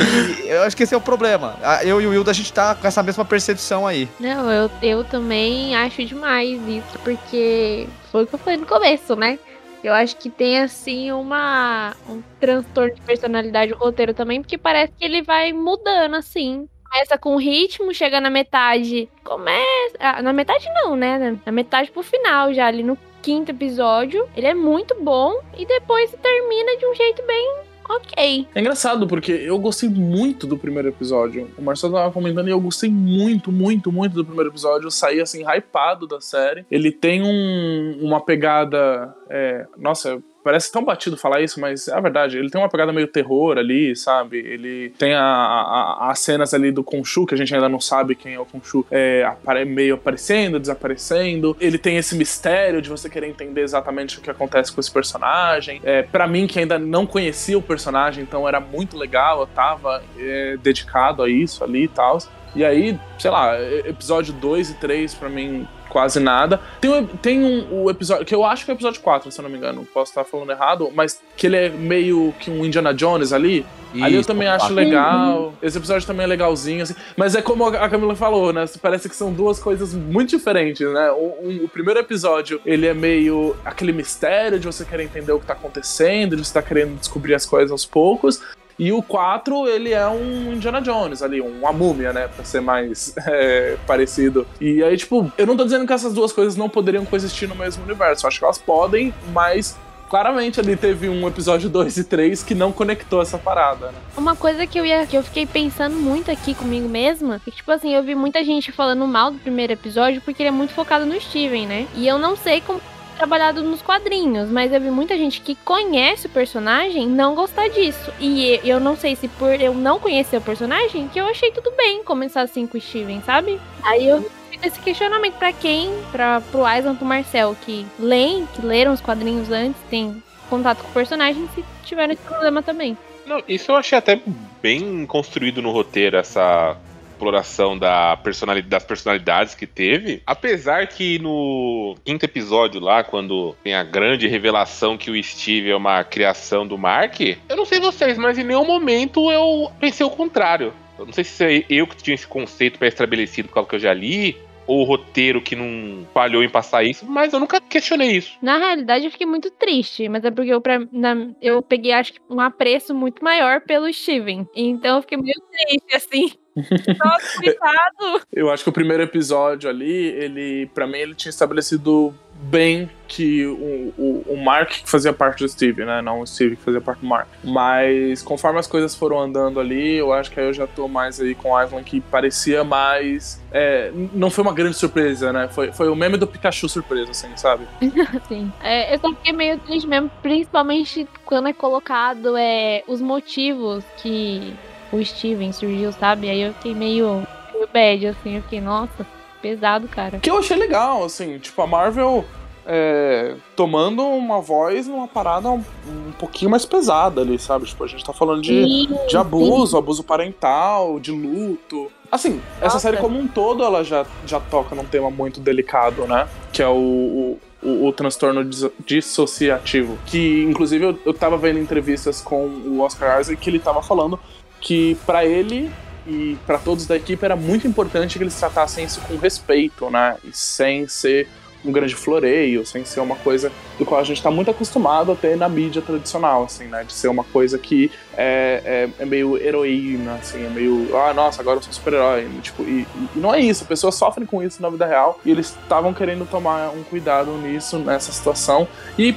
eu acho que esse é o problema. Eu e o Wilda, a gente tá com essa mesma percepção aí. Não, eu, eu também acho demais isso, porque foi o que eu falei no começo, né? Eu acho que tem, assim, uma, um transtorno de personalidade o roteiro também, porque parece que ele vai mudando, assim. Começa com ritmo, chega na metade. Começa. ah, na metade não, né? Na metade pro final, já ali no quinto episódio. Ele é muito bom e depois termina de um jeito bem ok. É engraçado, porque eu gostei muito do primeiro episódio. O Marcelo tava comentando e eu gostei muito, muito, muito do primeiro episódio. Eu saí, assim, hypado da série. Ele tem um- uma pegada. é, nossa, parece tão batido falar isso, mas é a verdade. Ele tem uma pegada meio terror ali, sabe? Ele tem a- a- as cenas ali do Khonshu, que a gente ainda não sabe quem é o Khonshu, é, meio aparecendo, desaparecendo. Ele tem esse mistério de você querer entender exatamente o que acontece com esse personagem. É, para mim, que ainda não conhecia o personagem, então era muito legal, eu tava é, dedicado a isso ali e tal. E aí, sei lá, episódio 2 e 3, pra mim, quase nada. Tem, um- tem um, o episódio, que eu acho que é o episódio 4, se eu não me engano, posso estar falando errado, mas que ele é meio que um Indiana Jones ali. ali eu Isso, também acho legal. Esse episódio também é legalzinho, assim. Mas é como a Camila falou, né? Parece que são duas coisas muito diferentes, né? O, um- o primeiro episódio, ele é meio aquele mistério de você querer entender o que tá acontecendo, de você tá querendo descobrir as coisas aos poucos. E o 4, ele é um Indiana Jones ali, uma múmia, né? Pra ser mais é, parecido. E aí, tipo, eu não tô dizendo que essas duas coisas não poderiam coexistir no mesmo universo. Eu acho que elas podem, mas claramente ali teve um episódio 2 e 3 que não conectou essa parada, né? Uma coisa que eu ia que eu fiquei pensando muito aqui comigo mesma, é que, tipo assim, eu vi muita gente falando mal do primeiro episódio porque ele é muito focado no Steven, né? E eu não sei como trabalhado nos quadrinhos, mas eu vi muita gente que conhece o personagem não gostar disso. E eu não sei se por eu não conhecer o personagem, que eu achei tudo bem começar assim com o Steven, sabe? Aí eu fico esse questionamento pra quem, para pro Aislan, pro Marcel, que leem, que leram os quadrinhos antes, tem contato com o personagem, se tiveram esse problema também. Não, isso eu achei até bem construído no roteiro, essa exploração da personalidade, das personalidades que teve. Apesar que no quinto episódio lá, quando tem a grande revelação que o Steve é uma criação do Mark, eu não sei vocês, mas em nenhum momento eu pensei o contrário. Eu não sei se é eu que tinha esse conceito pré-estabelecido por causa que eu já li, ou o roteiro que não falhou em passar isso, mas eu nunca questionei isso. Na realidade, eu fiquei muito triste, mas é porque eu, pra- na- eu peguei, acho que, um apreço muito maior pelo Steven. Então eu fiquei meio triste, assim. Nossa, coitado. Eu acho que o primeiro episódio ali, ele, para mim, ele tinha estabelecido bem que o, o, o Mark que fazia parte do Steve, né? Não o Steve que fazia parte do Mark. Mas conforme as coisas foram andando ali, eu acho que aí eu já tô mais aí com o Island que parecia mais. é, não foi uma grande surpresa, né? Foi, foi o meme do Pikachu surpresa, assim, sabe? Sim. É, eu só fiquei meio triste mesmo, principalmente quando é colocado é, os motivos que o Steven surgiu, sabe? Aí eu fiquei meio, meio bad, assim. Eu fiquei, nossa, pesado, cara. Que eu achei legal, assim, tipo, a Marvel é, tomando uma voz numa parada um, um pouquinho mais pesada ali, sabe? Tipo, a gente tá falando de, Sim, de abuso, abuso parental, de luto. Assim, essa Nossa. série como um todo, ela já, já toca num tema muito delicado, né? Que é o, o, o- o transtorno dis- dissociativo. Que, inclusive, eu, eu tava vendo entrevistas com o Oscar Isaac que ele tava falando que pra ele e pra todos da equipe era muito importante que eles tratassem isso com respeito, né? E sem ser um grande floreio, sem ser uma coisa do qual a gente tá muito acostumado a ter na mídia tradicional, assim, né? De ser uma coisa que é, é, é meio heroína, assim, é meio, ah, nossa, agora eu sou super-herói. Tipo, e, e não é isso, pessoas sofrem com isso na vida real e eles estavam querendo tomar um cuidado nisso, nessa situação. E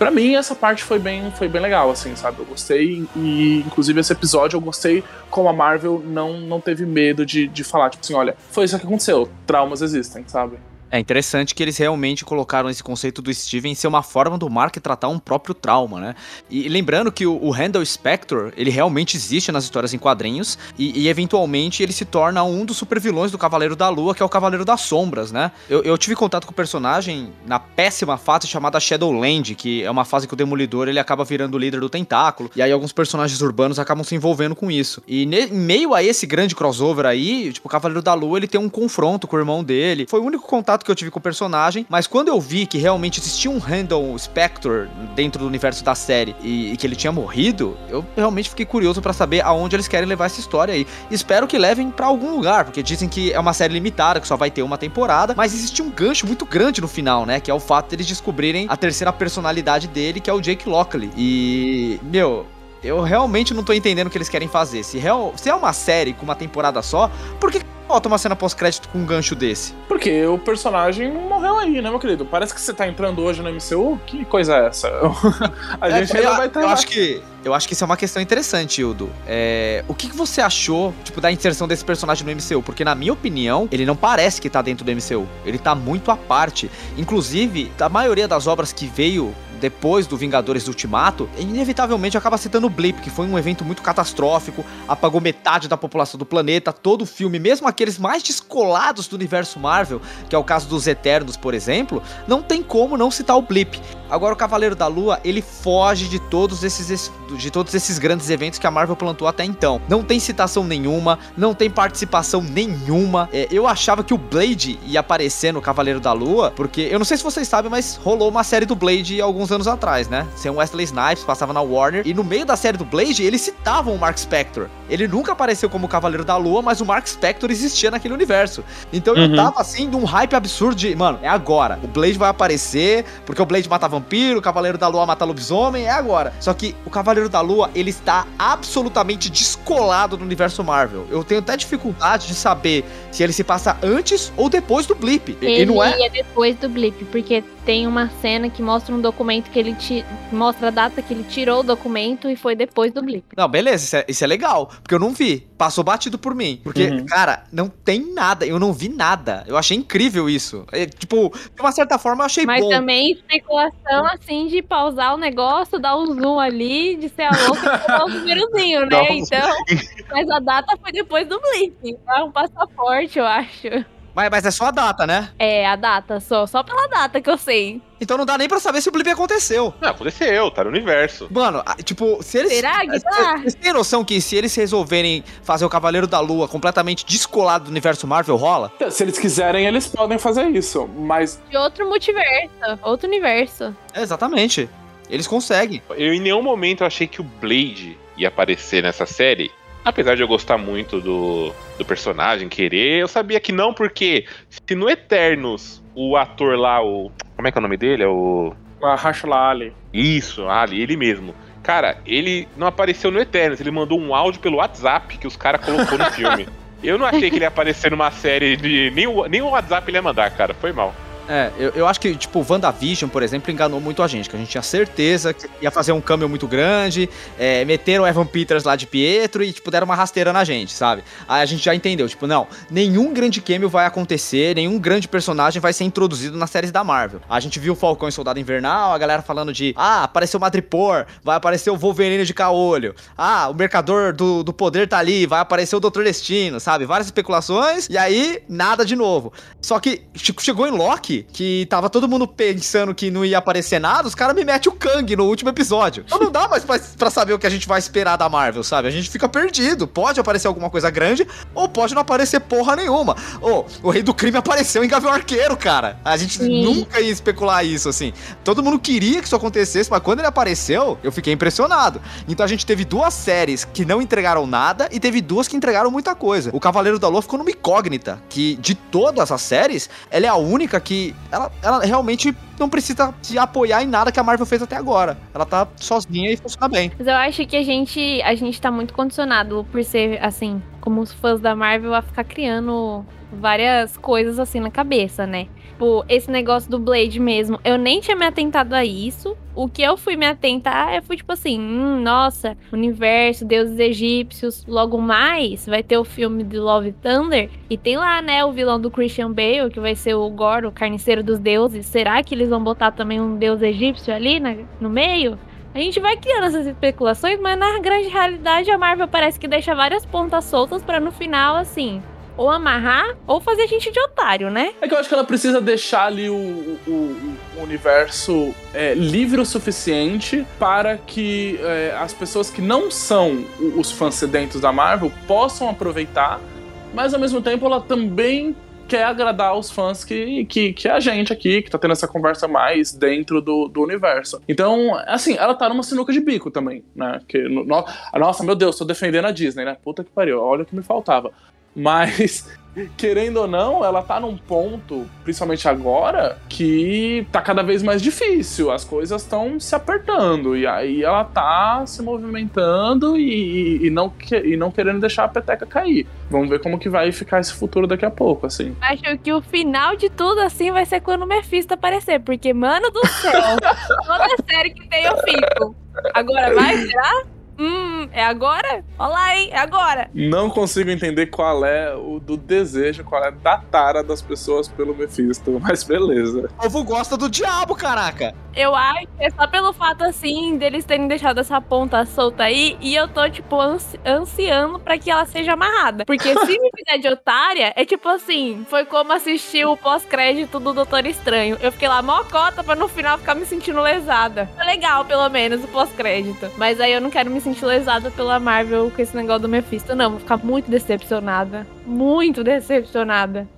Pra mim, essa parte foi bem, foi bem legal, assim, sabe? Eu gostei, e inclusive esse episódio eu gostei como a Marvel não, não teve medo de, de falar, tipo assim, olha, foi isso que aconteceu, traumas existem, sabe? É interessante que eles realmente colocaram esse conceito do Steven ser uma forma do Mark tratar um próprio trauma, né? E lembrando que o, Randall Spector, ele realmente existe nas histórias em quadrinhos e, e, eventualmente ele se torna um dos supervilões do Cavaleiro da Lua, que é o Cavaleiro das Sombras, né? Eu, eu tive contato com o personagem na péssima fase chamada Shadowland, que é uma fase que o Demolidor ele acaba virando o líder do Tentáculo, e aí alguns personagens urbanos acabam se envolvendo com isso. E ne- em meio a esse grande crossover aí, tipo, o Cavaleiro da Lua, ele tem um confronto com o irmão dele. Foi o único contato que eu tive com o personagem, mas quando eu vi que realmente existia um Randall Spector dentro do universo da série e, e que ele tinha morrido, eu realmente fiquei curioso pra saber aonde eles querem levar essa história aí. Espero que levem pra algum lugar, porque dizem que é uma série limitada, que só vai ter uma temporada, mas existe um gancho muito grande no final, né? Que é o fato deles descobrirem a terceira personalidade dele, que é o Jake Lockley. E, meu, eu realmente não tô entendendo o que eles querem fazer. Se, real, se é uma série com uma temporada só, por que falta uma cena pós-crédito com um gancho desse? Porque o personagem não morreu aí, né, meu querido? Parece que você tá entrando hoje no MCU. Que coisa é essa? a gente É, ainda eu, vai estar eu acho que eu acho que isso é uma questão interessante, Hildo. É, o que, que você achou, tipo, da inserção desse personagem no MCU? Porque, na minha opinião, ele não parece que tá dentro do MCU. Ele tá muito à parte. Inclusive, a maioria das obras que veio depois do Vingadores Ultimato, inevitavelmente acaba citando o Blip, que foi um evento muito catastrófico, apagou metade da população do planeta, todo o filme, mesmo aqueles mais descolados do universo Marvel, que é o caso dos Eternos, por exemplo, não tem como não citar o Blip. Agora o Cavaleiro da Lua, ele foge de todos esses de todos esses grandes eventos que a Marvel plantou até então. Não tem citação nenhuma, não tem participação nenhuma. É, eu achava que o Blade ia aparecer no Cavaleiro da Lua, porque eu não sei se vocês sabem, mas rolou uma série do Blade alguns anos atrás, né? Sem o Wesley Snipes, passava na Warner, e no meio da série do Blade, eles citavam o Mark Spector. Ele nunca apareceu como o Cavaleiro da Lua, mas o Mark Spector existia naquele universo. Então eu Uhum. tava assim, de um hype absurdo de, mano, é agora. O Blade vai aparecer, porque o Blade mata vampiro, o Cavaleiro da Lua mata lobisomem, é agora. Só que o Cavaleiro da Lua, ele está absolutamente descolado do universo Marvel. Eu tenho até dificuldade de saber se ele se passa antes ou depois do Blip. E- Ele E não é. depois do blip, porque tem uma cena que mostra um documento que ele ti... mostra a data que ele tirou o documento e foi depois do blip. Não, beleza, isso é, isso é legal, porque eu não vi. Passou batido por mim. Porque, Uhum. cara, não tem nada. Eu não vi nada. Eu achei incrível isso. É, tipo, de uma certa forma eu achei Mas bom. também especulação assim de pausar o negócio, dar um zoom ali, de ser a louca e botar o númerozinho, né? Nossa. Então, mas a data foi depois do blip. Então é um passaporte, eu acho. Mas, mas é só a data, né? É, a data só, só pela data que eu sei. Então não dá nem pra saber se o Blip aconteceu. Não, aconteceu, tá no universo. Mano, tipo, se eles. Será que tá? Vocês têm noção que se eles resolverem fazer o Cavaleiro da Lua completamente descolado do universo Marvel, rola? Se eles quiserem, eles podem fazer isso. Mas De outro multiverso, outro universo. É, exatamente. Eles conseguem. Eu em nenhum momento achei que o Blade ia aparecer nessa série. Apesar de eu gostar muito do, do personagem, querer, eu sabia que não, porque se no Eternos o ator lá, o. Como é que é o nome dele? É o. Rashla Ali. Isso, Ali, ele mesmo. Cara, ele não apareceu no Eternos, ele mandou um áudio pelo WhatsApp que os caras colocou no filme. Eu não achei que ele ia aparecer numa série de. Nem o, nem o WhatsApp ele ia mandar, cara. Foi mal. É, eu, eu acho que, tipo, WandaVision, por exemplo, enganou muito a gente, que a gente tinha certeza que ia fazer um câmbio muito grande, é, meteram o Evan Peters lá de Pietro e, tipo, deram uma rasteira na gente, sabe? Aí a gente já entendeu, tipo, não, nenhum grande cameo vai acontecer, nenhum grande personagem vai ser introduzido nas séries da Marvel. A gente viu o Falcão e Soldado Invernal, a galera falando de, ah, apareceu o Madripoor, vai aparecher o Wolverine de caolho, ah, o Mercador do, do Poder tá ali, vai aparecer o Doutor Destino, sabe? Várias especulações, e aí, nada de novo. Só que che- chegou em Loki, Kang, que tava todo mundo pensando que não ia aparecer nada, os caras me metem o Kang no último episódio. Então não dá mais pra, pra saber o que a gente vai esperar da Marvel, sabe? A gente fica perdido. Pode aparecer alguma coisa grande, ou pode não aparecer porra nenhuma. Ô, o Rei do Crime apareceu em Gavião Arqueiro, cara. A gente Sim. nunca ia especular isso, assim. Todo mundo queria que isso acontecesse, mas quando ele apareceu, eu fiquei impressionado. Então a gente teve duas séries que não entregaram nada e teve duas que entregaram muita coisa. O Cavaleiro da Lua ficou numa incógnita, que de todas as séries, ela é a única ela, ela realmente não precisa se apoiar em nada que a Marvel fez até agora. Ela tá sozinha e funciona bem. Mas eu acho que a gente, a gente tá muito condicionado por ser, assim, como os fãs da Marvel, a ficar criando várias coisas assim na cabeça, né? Tipo, esse negócio do Blade mesmo, eu nem tinha me atentado a isso. O que eu fui me atentar é, foi tipo assim, hum, nossa, universo, deuses egípcios, logo mais vai ter o filme de Love Thunder e tem lá, né, o vilão do Christian Bale, que vai ser o Gore, o carniceiro dos deuses. Será que eles vão botar também um deus egípcio ali na- no meio? A gente vai criando essas especulações, mas na grande realidade a Marvel parece que deixa várias pontas soltas pra no final, assim, ou amarrar ou fazer a gente de otário, né? É que eu acho que ela precisa deixar ali o, o- o universo é, livre o suficiente para que é, as pessoas que não são os fãs sedentos da Marvel possam aproveitar, mas ao mesmo tempo ela também quer agradar os fãs que, que, que é a gente aqui, que tá tendo essa conversa mais dentro do, do universo. Então, assim, ela tá numa sinuca de bico também, né? Que, no- no- nossa, meu Deus, tô defendendo a Disney, né? Puta que pariu, olha o que me faltava. Mas, querendo ou não, ela tá num ponto, principalmente agora, que tá cada vez mais difícil. As coisas estão se apertando. E aí ela tá se movimentando e, e- não, que- e não querendo deixar a peteca cair. Vamos ver como que vai ficar esse futuro daqui a pouco, assim. Acho que o final de tudo, assim, vai ser quando o Mephisto aparecer. Porque, mano do céu, toda série que tem eu fico. Agora vai, será? Hum, é agora? Olha lá, hein? É agora. Não consigo entender qual é o do desejo, qual é da tara das pessoas pelo Mephisto, mas beleza. O povo gosta do diabo, caraca. Eu acho que é só pelo fato, assim, deles terem deixado essa ponta solta aí. E eu tô, tipo, ansi ansiando pra que ela seja amarrada. Porque se me fizer de otária, é tipo assim: foi como assistir o pós-crédito do Doutor Estranho. Eu fiquei lá mó cota pra no final ficar me sentindo lesada. Foi legal, pelo menos, o pós-crédito. Mas aí eu não quero me sentir lesada pela Marvel com esse negócio do Mephisto, não. Vou ficar muito decepcionada. Muito decepcionada.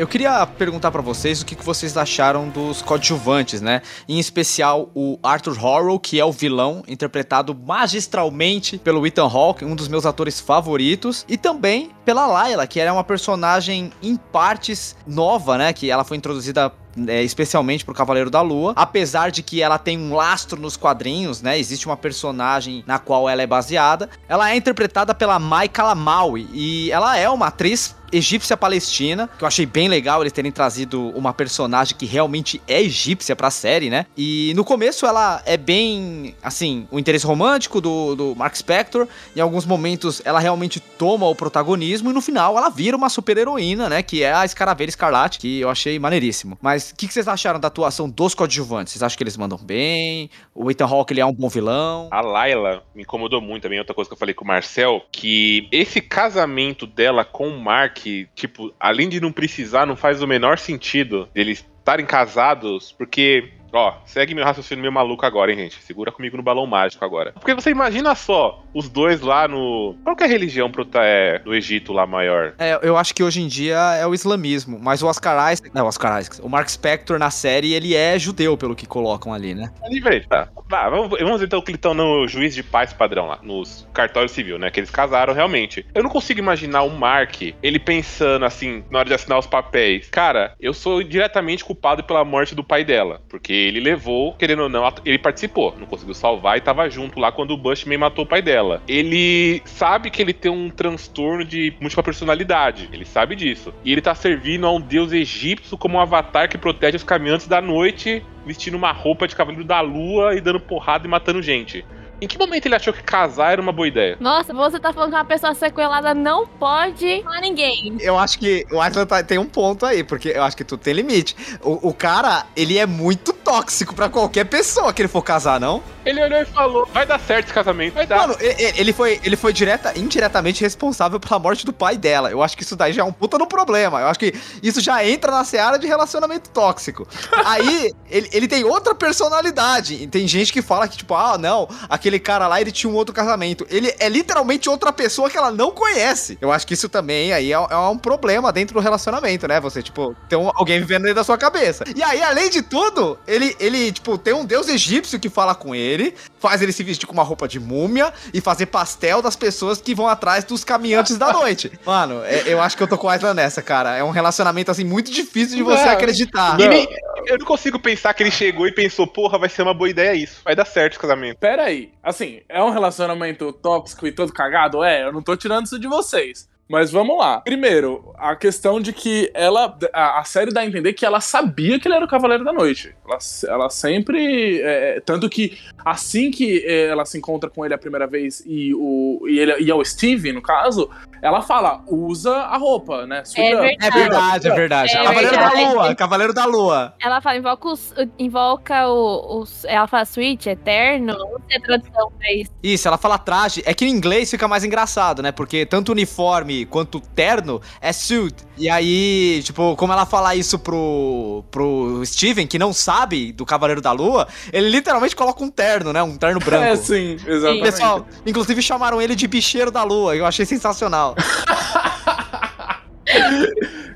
Eu queria perguntar pra vocês o que que vocês acharam dos coadjuvantes, né? Em especial o Arthur Horrow, que é o vilão, interpretado magistralmente pelo Ethan Hawke, um dos meus atores favoritos, e também pela Layla, que era uma personagem em partes nova, né? Que ela foi introduzida é, especialmente pro Cavaleiro da Lua, apesar de que ela tem um lastro nos quadrinhos, né? Existe uma personagem na qual ela é baseada. Ela é interpretada pela Mai Kalamaui e ela é uma atriz egípcia palestina, que eu achei bem legal eles terem trazido uma personagem que realmente é egípcia pra série, né? E no começo ela é bem, assim, o interesse romântico do, do Mark Spector, em alguns momentos ela realmente toma o protagonismo e no final ela vira uma super heroína, né? Que é a Escaravelha Escarlate, que eu achei maneiríssimo. Mas o que, que vocês acharam da atuação dos coadjuvantes? Vocês acham que eles mandam bem? O Ethan Hawke, ele é um bom vilão? A Layla me incomodou muito também, outra coisa que eu falei com o Marcel, que esse casamento dela com o Mark, tipo, além de não precisar, não faz o menor sentido eles estarem casados, porque, ó, segue meu raciocínio meio maluco agora, hein, gente? Segura comigo no balão mágico agora. Porque você imagina só, os dois lá no. Qual que é a religião prota- é, do Egito lá maior? É, eu acho que hoje em dia é o islamismo, mas o Oscar Isaac, não, o Oscar Isaac, o Mark Spector na série, ele é judeu, pelo que colocam ali, né? Ali, velho, tá. Tá, vamos, vamos ver então que eles estão no juiz de paz padrão lá, nos cartório civil, né? Que eles casaram realmente. Eu não consigo imaginar o Mark, ele pensando assim, na hora de assinar os papéis. Cara, eu sou diretamente culpado pela morte do pai dela. Porque ele levou, querendo ou não, ele participou. Não conseguiu salvar e tava junto lá quando o Bushman matou o pai dela. Ele sabe que ele tem um transtorno de múltipla personalidade. Ele sabe disso. E ele tá servindo a um deus egípcio como um avatar que protege os caminhantes da noite vestindo uma roupa de cavaleiro da lua e dando porrada e matando gente. Em que momento ele achou que casar era uma boa ideia? Nossa, você tá falando que uma pessoa sequelada não pode falar ninguém. Eu acho que o Atlas tá- tem um ponto aí, porque eu acho que tudo tem limite. O, o cara, ele é muito tóxico pra qualquer pessoa que ele for casar, não? Ele olhou e falou: vai dar certo esse casamento, vai dar. Mano, e- e- ele foi, ele foi direta, indiretamente responsável pela morte do pai dela. Eu acho que isso daí já é um puta no problema. Eu acho que isso já entra na seara de relacionamento tóxico. Aí, ele, ele tem outra personalidade. E tem gente que fala que, tipo, ah, não, aquele cara lá, ele tinha um outro casamento. Ele é literalmente outra pessoa que ela não conhece. Eu acho que isso também aí é, é um problema dentro do relacionamento, né? Você, tipo, tem um- alguém vivendo dentro da sua cabeça. E aí, além de tudo, ele, ele, tipo, tem um deus egípcio que fala com ele, faz ele se vestir com uma roupa de múmia e fazer pastel das pessoas que vão atrás dos caminhantes da noite. Mano, é- eu acho que eu tô com a Isla nessa, cara. É um relacionamento, assim, muito difícil de você Não. acreditar. Nem- eu não consigo pensar que ele chegou e pensou, porra, vai ser uma boa ideia isso. Vai dar certo esse casamento. Pera aí, assim, é um relacionamento tóxico e todo cagado? É, eu não tô tirando isso de vocês. Mas vamos lá. Primeiro, a questão de que ela. A, a série dá a entender que ela sabia que ele era o Cavaleiro da Noite. Ela, ela sempre. é, tanto que assim que é, ela se encontra com ele a primeira vez e, o, e, ele, e é o Steve, no caso, ela fala: usa a roupa, né? É verdade. É verdade, é verdade. É Cavaleiro verdade. da Lua, Cavaleiro da Lua. Ela fala, invoca, os, invoca o, os. Ela fala switch, eterno. Não sei a tradução pra isso. Isso, ela fala traje. É que em inglês fica mais engraçado, né? Porque tanto uniforme quanto terno é suit. E aí, tipo, como ela fala isso pro, pro Steven, que não sabe do Cavaleiro da Lua, ele literalmente coloca um terno, né? Um terno branco. É, sim, exatamente. Pessoal, inclusive chamaram ele de bicheiro da lua, eu achei sensacional.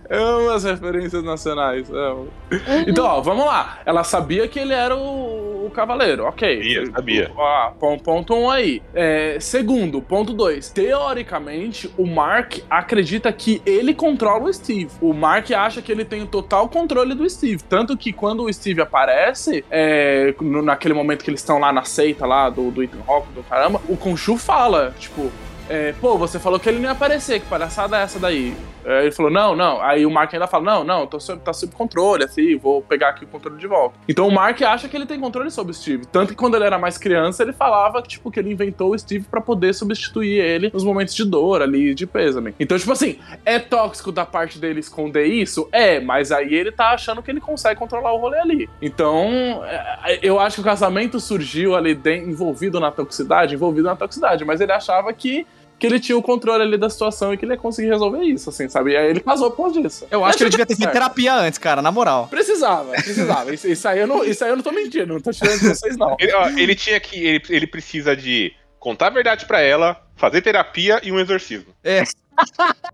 Eu amo as referências nacionais. amo. Então, ó, vamos lá. Ela sabia que ele era o, o cavaleiro, ok. Sabia, sabia. Pon- ponto um aí. É, segundo, ponto dois. Teoricamente, o Mark acredita que ele controla o Steve. O Mark acha que ele tem o total controle do Steve. Tanto que quando o Steve aparece, é, no- naquele momento que eles estão lá na seita lá do, do Ethan Hawke, do caramba, o Khonshu fala, tipo, é, pô, você falou que ele não ia aparecer, que palhaçada é essa daí? É, ele falou, não, não. Aí o Mark ainda fala, não, não, tô tá sob controle, assim, vou pegar aqui o controle de volta. Então o Mark acha que ele tem controle sobre o Steve. Tanto que quando ele era mais criança, ele falava tipo, que ele inventou o Steve pra poder substituir ele nos momentos de dor ali, de pêsame. Então, tipo assim, é tóxico da parte dele esconder isso? É, mas aí ele tá achando que ele consegue controlar o rolê ali. Então, é, eu acho que o casamento surgiu ali envolvido na toxicidade, envolvido na toxicidade, mas ele achava que que ele tinha o controle ali da situação e que ele ia conseguir resolver isso, assim, sabe? E aí ele casou por causa disso. Eu acho que ele devia ter feito terapia antes, cara, na moral. Precisava, precisava. Isso, isso aí eu não, isso aí eu não tô mentindo, não tô tirando de vocês, não. Ele, ó, ele tinha que. Ele, ele precisa de contar a verdade pra ela, fazer terapia e um exorcismo. É.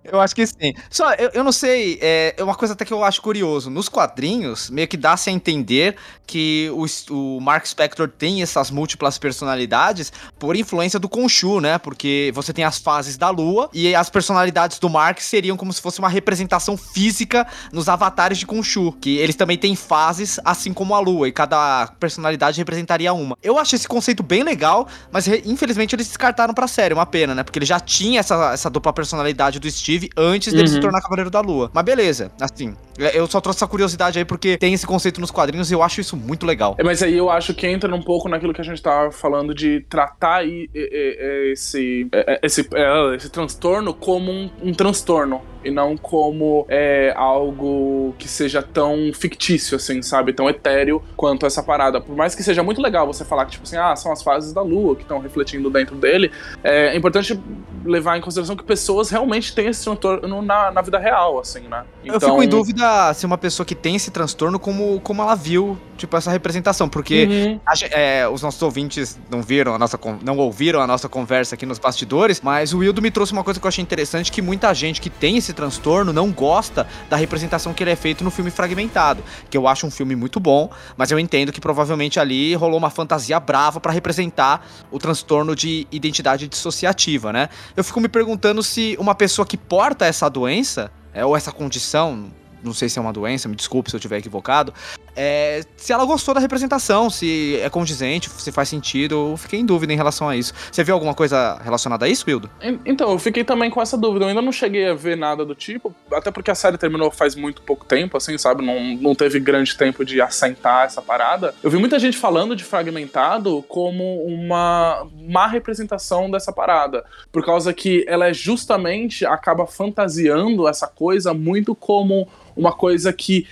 Eu acho que sim. Só, eu, eu não sei, é é uma coisa até que eu acho curioso. Nos quadrinhos, meio que dá-se a entender que o, o Mark Spector tem essas múltiplas personalidades por influência do Khonshu, né? Porque você tem as fases da Lua e as personalidades do Mark seriam como se fosse uma representação física nos avatares de Khonshu, que eles também têm fases assim como a Lua e cada personalidade representaria uma. Eu acho esse conceito bem legal, mas infelizmente eles descartaram pra série, uma pena, né? Porque ele já tinha essa, essa dupla personalidade do Steve antes dele Uhum. se tornar Cavaleiro da Lua. Mas beleza, assim, eu só trouxe essa curiosidade aí porque tem esse conceito nos quadrinhos e eu acho isso muito legal. É, Mas aí eu acho que entra um pouco naquilo que a gente tava falando de tratar é, é, é, esse, é, é, esse, é, esse transtorno como um, um transtorno e não como é, algo que seja tão fictício, assim, sabe? Tão etéreo quanto essa parada. Por mais que seja muito legal você falar que, tipo assim, ah, são as fases da lua que estão refletindo dentro dele, é importante levar em consideração que pessoas realmente têm esse transtorno na, na vida real, assim, né? Eu fico em dúvida se uma pessoa que tem esse transtorno, como, como ela viu, tipo, essa representação. Porque Uhum. a é, os nossos ouvintes não viram a nossa não ouviram a nossa conversa aqui nos bastidores, mas o Wildo me trouxe uma coisa que eu achei interessante, que muita gente que tem esse transtorno não gosta da representação que ele é feito no filme Fragmentado, que eu acho um filme muito bom, mas eu entendo que provavelmente ali rolou uma fantasia brava pra representar o transtorno de identidade dissociativa, né? Eu fico me perguntando se uma pessoa que porta essa doença, é, ou essa condição, não sei se é uma doença, me desculpe se eu estiver equivocado, é, se ela gostou da representação, se é condizente, se faz sentido. Eu fiquei em dúvida em relação a isso. Você viu alguma coisa relacionada a isso, Wildo? En- Então, eu fiquei também com essa dúvida. Eu ainda não cheguei a ver nada do tipo, até porque a série terminou faz muito pouco tempo, assim, sabe? Não, não teve grande tempo de assentar essa parada. Eu vi muita gente falando de Fragmentado como uma má representação dessa parada, por causa que ela é justamente acaba fantasiando essa coisa muito como uma coisa que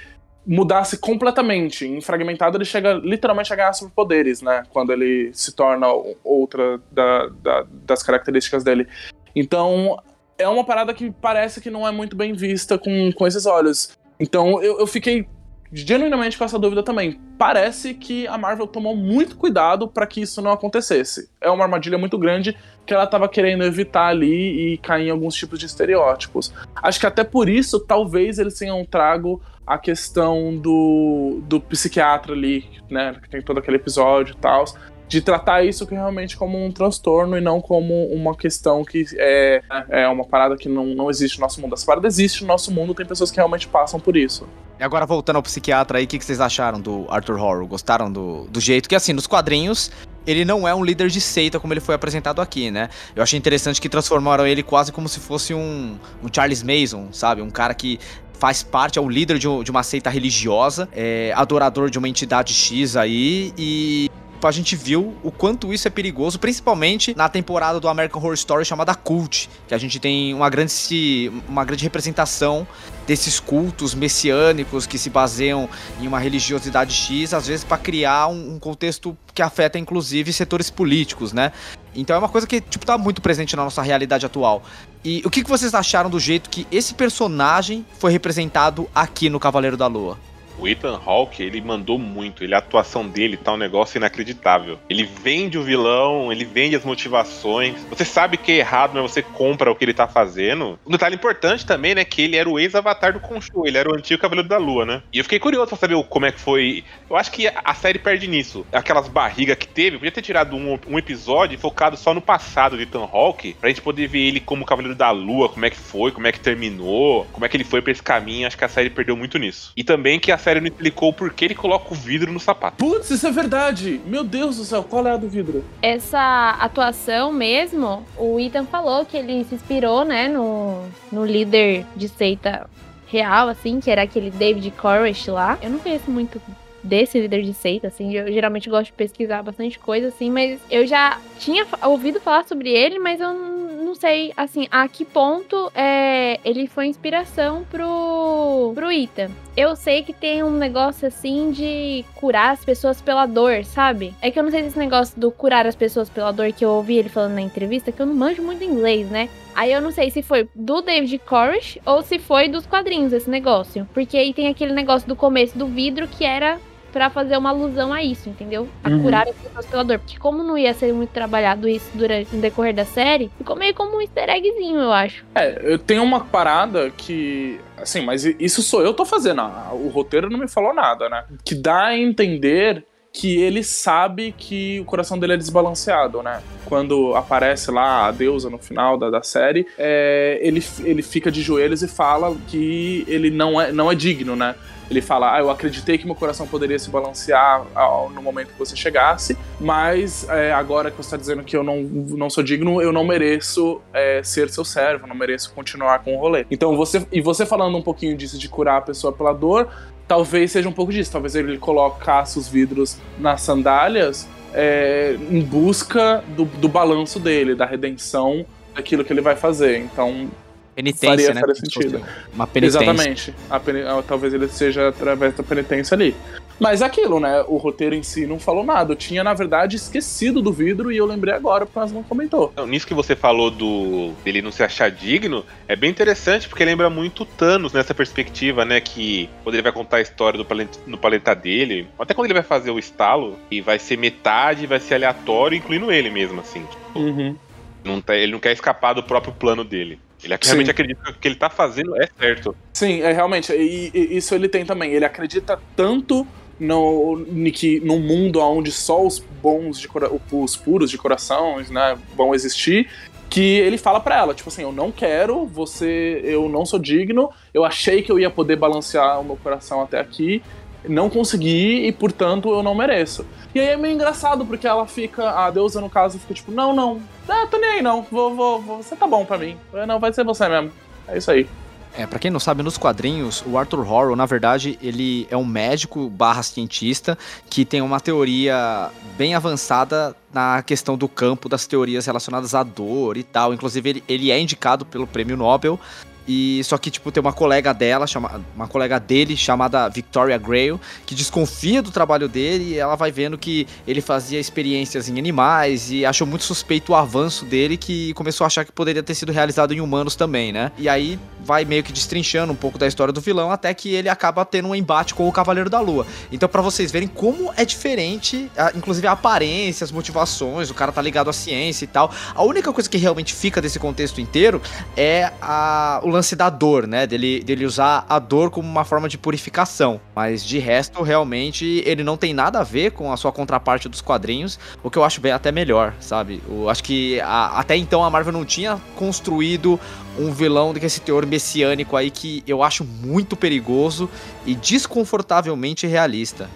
mudasse completamente. Em Fragmentado ele chega literalmente a ganhar superpoderes, né? Quando ele se torna outra da- da- das características dele. Então, é uma parada que parece que não é muito bem vista com, com esses olhos. Então, eu, eu fiquei genuinamente com essa dúvida também. Parece que a Marvel tomou muito cuidado para que isso não acontecesse. É uma armadilha muito grande que ela tava querendo evitar ali e cair em alguns tipos de estereótipos. Acho que até por isso, talvez eles tenham trago a questão do, do psiquiatra ali, né? Que tem todo aquele episódio e tal. De tratar isso que realmente como um transtorno e não como uma questão que é, é uma parada que não, não existe no nosso mundo. Essa parada existe no nosso mundo, tem pessoas que realmente passam por isso. E agora voltando ao psiquiatra aí, o que, que vocês acharam do Arthur Horror? Gostaram do, do jeito que, assim, nos quadrinhos, ele não é um líder de seita como ele foi apresentado aqui, né? Eu achei interessante que transformaram ele quase como se fosse um, um Charles Mason, sabe? Um cara que faz parte, é o líder de, de uma seita religiosa, é adorador de uma entidade X aí e a gente viu o quanto isso é perigoso, principalmente na temporada do American Horror Story chamada Cult, que a gente tem uma grande, uma grande representação desses cultos messiânicos que se baseiam em uma religiosidade X, às vezes para criar um, um contexto que afeta inclusive setores políticos, né? Então é uma coisa que tipo tá muito presente na nossa realidade atual. E o que, que vocês acharam do jeito que esse personagem foi representado aqui no Cavaleiro da Lua? O Ethan Hawke, ele mandou muito. Ele, a atuação dele tá um negócio inacreditável. Ele vende o vilão, ele vende as motivações. Você sabe que é errado, mas você compra o que ele tá fazendo. Um detalhe importante também, né? Que ele era o ex-avatar do Khonshu. Ele era o antigo Cavaleiro da Lua, né? E eu fiquei curioso pra saber como é que foi. Eu acho que a a série perde nisso. Aquelas barrigas que teve, podia ter tirado um, um episódio focado só no passado de Ethan Hawke, pra gente poder ver ele como Cavaleiro da Lua, como é que foi, como é que terminou, como é que ele foi pra esse caminho. Acho que a série perdeu muito nisso. E também que a série não explicou por que ele coloca o vidro no sapato. Putz, isso é verdade! Meu Deus do céu, qual é a do vidro? Essa atuação mesmo, o Ethan falou que ele se inspirou, né, no, no líder de seita real, assim, que era aquele David Koresh lá. Eu não conheço muito desse líder de seita, assim, eu geralmente gosto de pesquisar bastante coisa, assim, mas eu já tinha ouvido falar sobre ele, mas eu não sei, assim, a que ponto é, ele foi inspiração pro, pro Ethan. Eu sei que tem um negócio assim de curar as pessoas pela dor, sabe? É que eu não sei se esse negócio do curar as pessoas pela dor que eu ouvi ele falando na entrevista, que eu não manjo muito inglês, né? Aí eu não sei se foi do David Koresh ou se foi dos quadrinhos esse negócio. Porque aí tem aquele negócio do começo do vidro que era pra fazer uma alusão a isso, entendeu? A Uhum. curar as pessoas pela dor. Porque como não ia ser muito trabalhado isso durante no decorrer da série, ficou meio como um easter eggzinho, eu acho. É, eu tenho uma parada que. Assim, mas isso sou eu tô fazendo. O roteiro não me falou nada, né? Que dá a entender que ele sabe que o coração dele é desbalanceado, né? Quando aparece lá a deusa no final da, da série, é, ele, ele fica de joelhos e fala que ele não é, não é digno, né? Ele fala, ah, eu acreditei que meu coração poderia se balancear ao- no momento que você chegasse, mas é, agora que você está dizendo que eu não, não sou digno, eu não mereço é, ser seu servo, não mereço continuar com o rolê. Então você e você falando um pouquinho disso de curar a pessoa pela dor, talvez seja um pouco disso. Talvez ele colocasse os vidros nas sandálias é, em busca do, do balanço dele, da redenção daquilo que ele vai fazer. Então Penitência, Faria- né? faria Como se fosse sentido. Uma penitência. Exatamente. A peni- talvez ele seja através da penitência ali. Mas é aquilo, né? O roteiro em si não falou nada. Eu tinha, na verdade, esquecido do vidro e eu lembrei agora porque nós não comentou. Então, nisso que você falou do dele não se achar digno, é bem interessante porque lembra muito o Thanos nessa perspectiva, né? Que quando ele vai contar a história do planeta, no planeta dele, até quando ele vai fazer o estalo, e vai ser metade, vai ser aleatório, incluindo ele mesmo, assim. Uhum. Não tá- ele não quer escapar do próprio plano dele. Ele realmente Sim. acredita que o que ele tá fazendo é certo. Sim, é realmente. E, e isso ele tem também. Ele acredita tanto no, que, num mundo onde só os bons, de os puros de corações, né, vão existir. Que ele fala pra ela, tipo assim, eu não quero, você, eu não sou digno, eu achei que eu ia poder balancear o meu coração até aqui, não consegui e, portanto, eu não mereço. E aí é meio engraçado, porque ela fica, a deusa, no caso, fica tipo, não, não, ah, tô nem aí não, vou, vou, vou, você tá bom pra mim. Não, vai ser você mesmo. É isso aí. É, pra quem não sabe, nos quadrinhos, o Arthur Horror, na verdade, ele é um médico barra cientista que tem uma teoria bem avançada na questão do campo das teorias relacionadas à dor e tal. Inclusive, ele, ele é indicado pelo prêmio Nobel e só que, tipo, tem uma colega dela, chama, uma colega dele, chamada Victoria Grayle, que desconfia do trabalho dele e ela vai vendo que ele fazia experiências em animais e achou muito suspeito o avanço dele que começou a achar que poderia ter sido realizado em humanos também, né? E aí vai meio que destrinchando um pouco da história do vilão até que ele acaba tendo um embate com o Cavaleiro da Lua. Então, para vocês verem como é diferente, inclusive a aparência, as motivações, o cara tá ligado à ciência e tal. A única coisa que realmente fica desse contexto inteiro é a, o lance da dor, né? Dele, dele usar a dor como uma forma de purificação. Mas de resto, realmente, ele não tem nada a ver com a sua contraparte dos quadrinhos, o que eu acho bem até melhor, sabe? Eu acho que a, até então a Marvel não tinha construído um vilão com esse teor messiânico aí que eu acho muito perigoso e desconfortavelmente realista.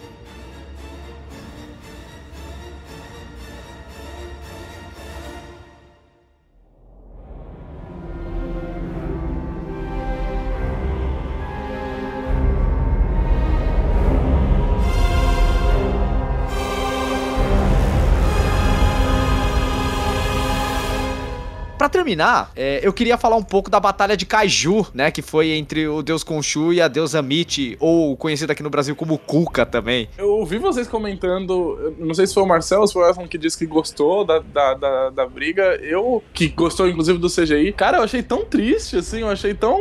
Terminar, é, eu queria falar um pouco da batalha de Kaiju, né? Que foi entre o deus Khonshu e a deusa Miti, ou conhecida aqui no Brasil como Kuka também. Eu ouvi vocês comentando, eu não sei se foi o Marcelo se foi o Elton que disse que gostou da, da, da, da briga. Eu, que gostou inclusive do CGI, cara, eu achei tão triste, assim, eu achei tão.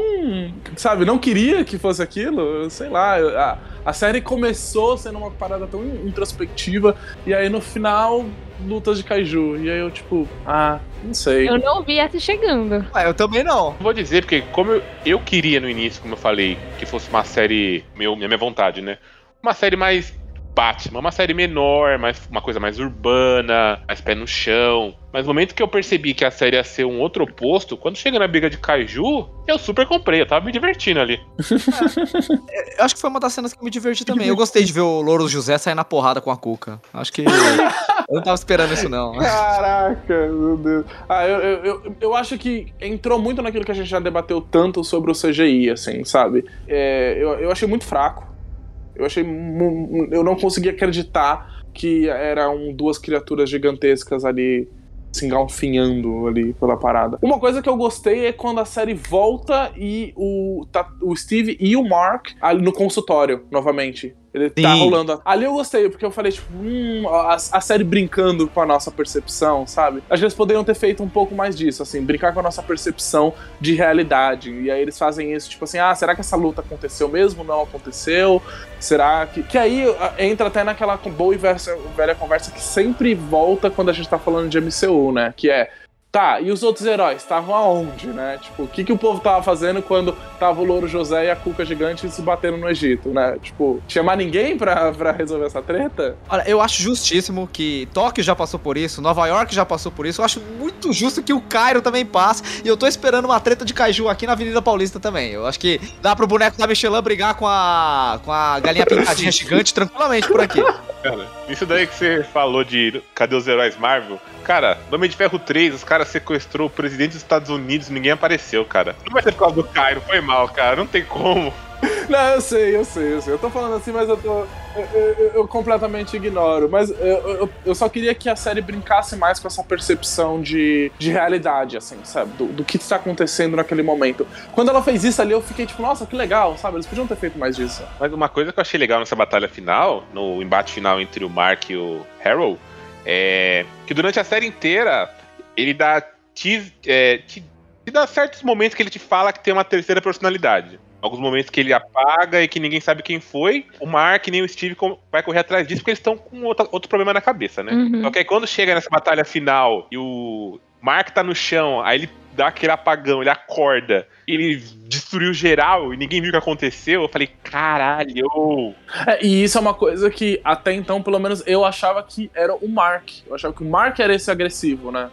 Sabe, não queria que fosse aquilo, eu sei lá. A, a série começou sendo uma parada tão introspectiva, e aí no final lutas de kaiju. E aí eu, tipo, ah, não sei. Eu não vi essa chegando. Ah, eu também não. Vou dizer, porque como eu, eu queria no início, como eu falei, que fosse uma série, meu, minha, minha vontade, né? Uma série mais Batman, uma série menor, mais, uma coisa mais urbana, mais pé no chão. Mas no momento que eu percebi que a série ia ser um outro oposto, quando chega na briga de Kaiju, eu super comprei, eu tava me divertindo ali. É, eu acho que foi uma das cenas que me diverti também. Eu gostei de ver o Louro José sair na porrada com a Cuca. Acho que. eu não tava esperando isso, não. Caraca, meu Deus. Ah, eu, eu, eu, eu, acho que entrou muito naquilo que a gente já debateu tanto sobre o CGI, assim, sabe? É, eu, eu achei muito fraco. Eu achei. Eu não conseguia acreditar que eram duas criaturas gigantescas ali se engalfinhando ali pela parada. Uma coisa que eu gostei é quando a série volta e o, tá, o Steve e o Mark ali no consultório novamente. Ele tá Sim. tá rolando. Ali eu gostei, porque eu falei, tipo, hum, a, a, série brincando com a nossa percepção, sabe? Às vezes poderiam ter feito um pouco mais disso, assim, brincar com a nossa percepção de realidade. E aí eles fazem isso, tipo assim, ah, será que essa luta aconteceu mesmo? Não aconteceu? Será que. Que aí entra até naquela boa e velha conversa que sempre volta quando a gente tá falando de MCU, né? Que é Tá, e os outros heróis estavam aonde, né? Tipo, o que, que o povo tava fazendo quando tava o Louro José e a Cuca Gigante se batendo no Egito, né? Tipo, chamar ninguém pra, pra resolver essa treta? Olha, eu acho justíssimo que Tóquio já passou por isso, Nova York já passou por isso. Eu acho muito justo que o Cairo também passe. E eu tô esperando uma treta de Kaiju aqui na Avenida Paulista também. Eu acho que dá pro boneco da Michelin brigar com a, com a galinha pintadinha gigante tranquilamente por aqui. Cara, isso daí que você falou de cadê os heróis Marvel? Cara, no Homem de Ferro 3, os caras sequestrou o presidente dos Estados Unidos ninguém apareceu, cara. Não vai ser por causa do Cairo, foi mal, cara. Não tem como. Não, eu sei, eu sei, eu sei. Eu tô falando assim, mas eu tô. Eu, eu, eu completamente ignoro. Mas eu, eu, só queria que a série brincasse mais com essa percepção de, de realidade, assim, sabe? Do, do que está acontecendo naquele momento. Quando ela fez isso ali, eu fiquei tipo, nossa, que legal, sabe? Eles podiam ter feito mais disso. Mas uma coisa que eu achei legal nessa batalha final, no embate final entre o Mark e o Harold, é que durante a série inteira ele dá. Te, é, te, te dá certos momentos que ele te fala que tem uma terceira personalidade alguns momentos que ele apaga e que ninguém sabe quem foi. O Mark nem o Steve vai correr atrás disso porque eles estão com outro, outro problema na cabeça, né? Uhum. Só que aí quando chega nessa batalha final e o Mark tá no chão, aí ele dá aquele apagão, ele acorda, ele destruiu geral e ninguém viu o que aconteceu. Eu falei, caralho! É, e isso é uma coisa que até então, pelo menos, eu achava que era o Mark. Eu achava que o Mark era esse agressivo, né?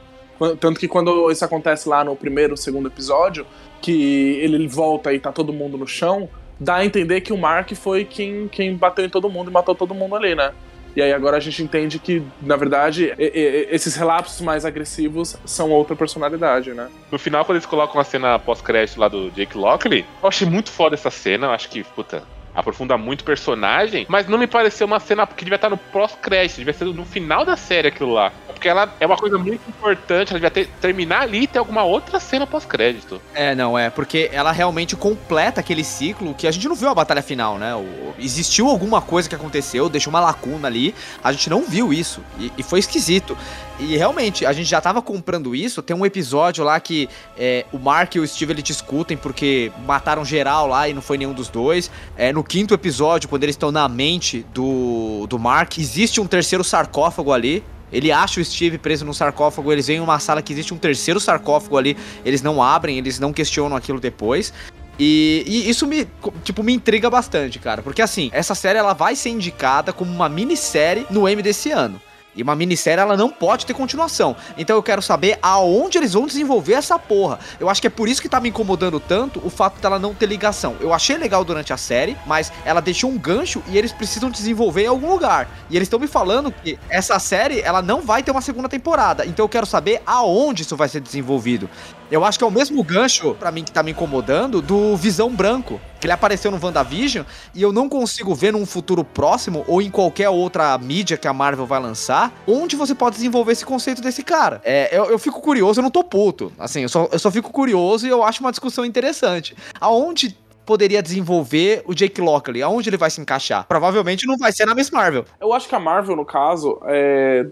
Tanto que quando isso acontece lá no primeiro, segundo episódio, que ele volta e tá todo mundo no chão, dá a entender que o Mark foi quem, quem bateu em todo mundo e matou todo mundo ali, né? E aí agora a gente entende que, na verdade, esses relapsos mais agressivos são outra personalidade, né? No final, quando eles colocam a cena pós-crédito lá do Jake Lockley, eu achei muito foda essa cena. Eu acho que, puta, aprofunda muito o personagem, mas não me pareceu uma cena que devia estar no pós-crédito, devia ser no final da série aquilo lá. Porque ela é uma coisa muito importante, ela devia ter, terminar ali e ter alguma outra cena pós-crédito. É, não, é, porque ela realmente completa aquele ciclo que a gente não viu a batalha final, né? O- existiu alguma coisa que aconteceu, deixou uma lacuna ali, a gente não viu isso, e, e foi esquisito. E realmente, a gente já tava comprando isso, tem um episódio lá que é, o Mark e o Steve eles discutem porque mataram geral lá e não foi nenhum dos dois. É, no quinto episódio, quando eles estão na mente do, do Mark, existe um terceiro sarcófago ali, ele acha o Steve preso num sarcófago, eles veem uma sala que existe um terceiro sarcófago ali, eles não abrem, eles não questionam aquilo depois. E, e isso me, tipo, me intriga bastante, cara. Porque assim, essa série ela vai ser indicada como uma minissérie no M desse ano. E uma minissérie ela não pode ter continuação. Então eu quero saber aonde eles vão desenvolver essa porra. Eu acho que é por isso que tá me incomodando tanto o fato dela não ter ligação. Eu achei legal durante a série, mas ela deixou um gancho e eles precisam desenvolver em algum lugar. E eles estão me falando que essa série ela não vai ter uma segunda temporada. Então eu quero saber aonde isso vai ser desenvolvido. Eu acho que é o mesmo gancho, pra mim, que tá me incomodando, do Visão Branco. Que ele apareceu no WandaVision e eu não consigo ver num futuro próximo ou em qualquer outra mídia que a Marvel vai lançar, onde você pode desenvolver esse conceito desse cara. É, eu, eu fico curioso, eu não tô puto. Assim, eu só, eu só fico curioso e eu acho uma discussão interessante. Aonde poderia desenvolver o Jake Lockley? Aonde ele vai se encaixar? Provavelmente não vai ser na Miss Marvel. Eu acho que a Marvel, no caso, é,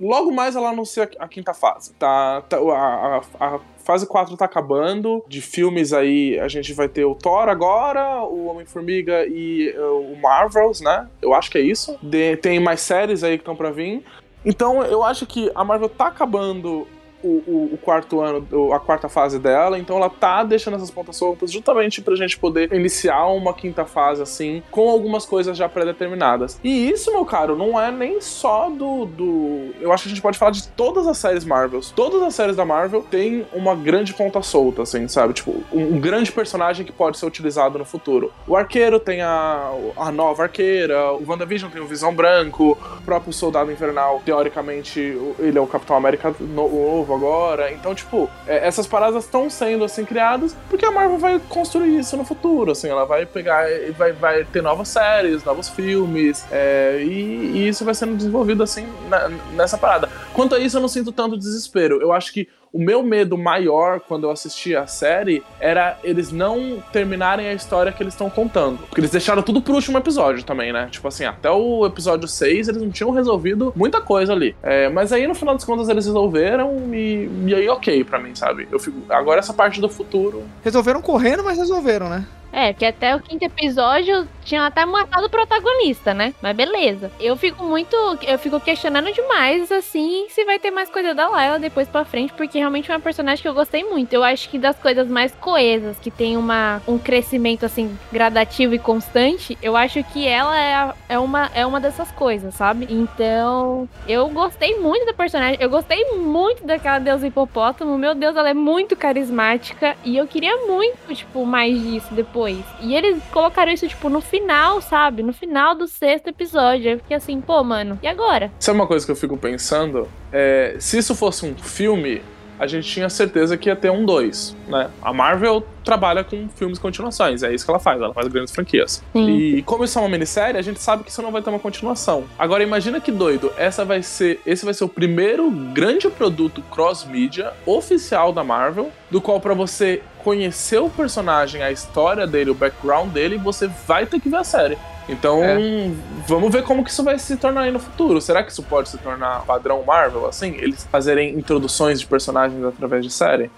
logo mais ela anuncia a quinta fase. Tá, tá- a, a- a fase 4 tá acabando. De filmes aí, a gente vai ter o Thor agora, o Homem-Formiga e uh, o Marvels, né? Eu acho que é isso. De- tem mais séries aí que estão pra vir. Então, eu acho que a Marvel tá acabando o, o- o quarto ano, a quarta fase dela, então ela tá deixando essas pontas soltas justamente pra gente poder iniciar uma quinta fase assim, com algumas coisas já pré-determinadas. E isso, meu caro, não é nem só do, do. Eu acho que a gente pode falar de todas as séries Marvels. Todas as séries da Marvel têm uma grande ponta solta, assim, sabe? Tipo, um, um grande personagem que pode ser utilizado no futuro. O arqueiro tem a, a nova arqueira, o WandaVision tem o Visão Branco, o próprio Soldado Invernal, teoricamente, ele é o Capitão América no- novo agora. Então, tipo, é, essas paradas estão sendo, assim, criadas porque a Marvel vai construir isso no futuro, assim. Ela vai pegar e vai, vai ter novas séries, novos filmes, é, e, e isso vai sendo desenvolvido, assim, na- nessa parada. Quanto a isso, eu não sinto tanto desespero. Eu acho que o meu medo maior quando eu assisti a série era eles não terminarem a história que eles estão contando. Porque eles deixaram tudo pro último episódio também, né? Tipo assim, até o episódio 6 eles não tinham resolvido muita coisa ali. É, mas aí no final das contas eles resolveram e, e aí ok pra mim, sabe? Eu fico, agora essa parte do futuro. Resolveram correndo, mas resolveram, né? É, porque até o quinto episódio tinha até matado o protagonista, né? Mas beleza. Eu fico muito. Eu fico questionando demais, assim, se vai ter mais coisa da Layla depois pra frente, porque realmente é uma personagem que eu gostei muito. Eu acho que das coisas mais coesas, que tem uma, um crescimento, assim, gradativo e constante, eu acho que ela é, é, uma, é uma dessas coisas, sabe? Então, eu gostei muito da personagem. Eu gostei muito daquela deusa hipopótamo. Meu Deus, ela é muito carismática. E eu queria muito, tipo, mais disso depois. E eles colocaram isso, tipo, no final, sabe? No final do sexto episódio. Eu fiquei assim, pô, mano, e agora? Sabe uma coisa que eu fico pensando? É, se isso fosse um filme, a gente tinha certeza que ia ter um 2, né? A Marvel trabalha com filmes continuações, é isso que ela faz, ela faz grandes franquias. Sim. E como isso é uma minissérie, a gente sabe que isso não vai ter uma continuação. Agora imagina que doido, essa vai ser, esse vai ser o primeiro grande produto cross-mídia oficial da Marvel, do qual pra você conhecer o personagem, a história dele, o background dele, você vai ter que ver a série. Então, vamos ver como que isso vai se tornar aí no futuro. Será que isso pode se tornar padrão Marvel, assim? Eles fazerem introduções de personagens através de série?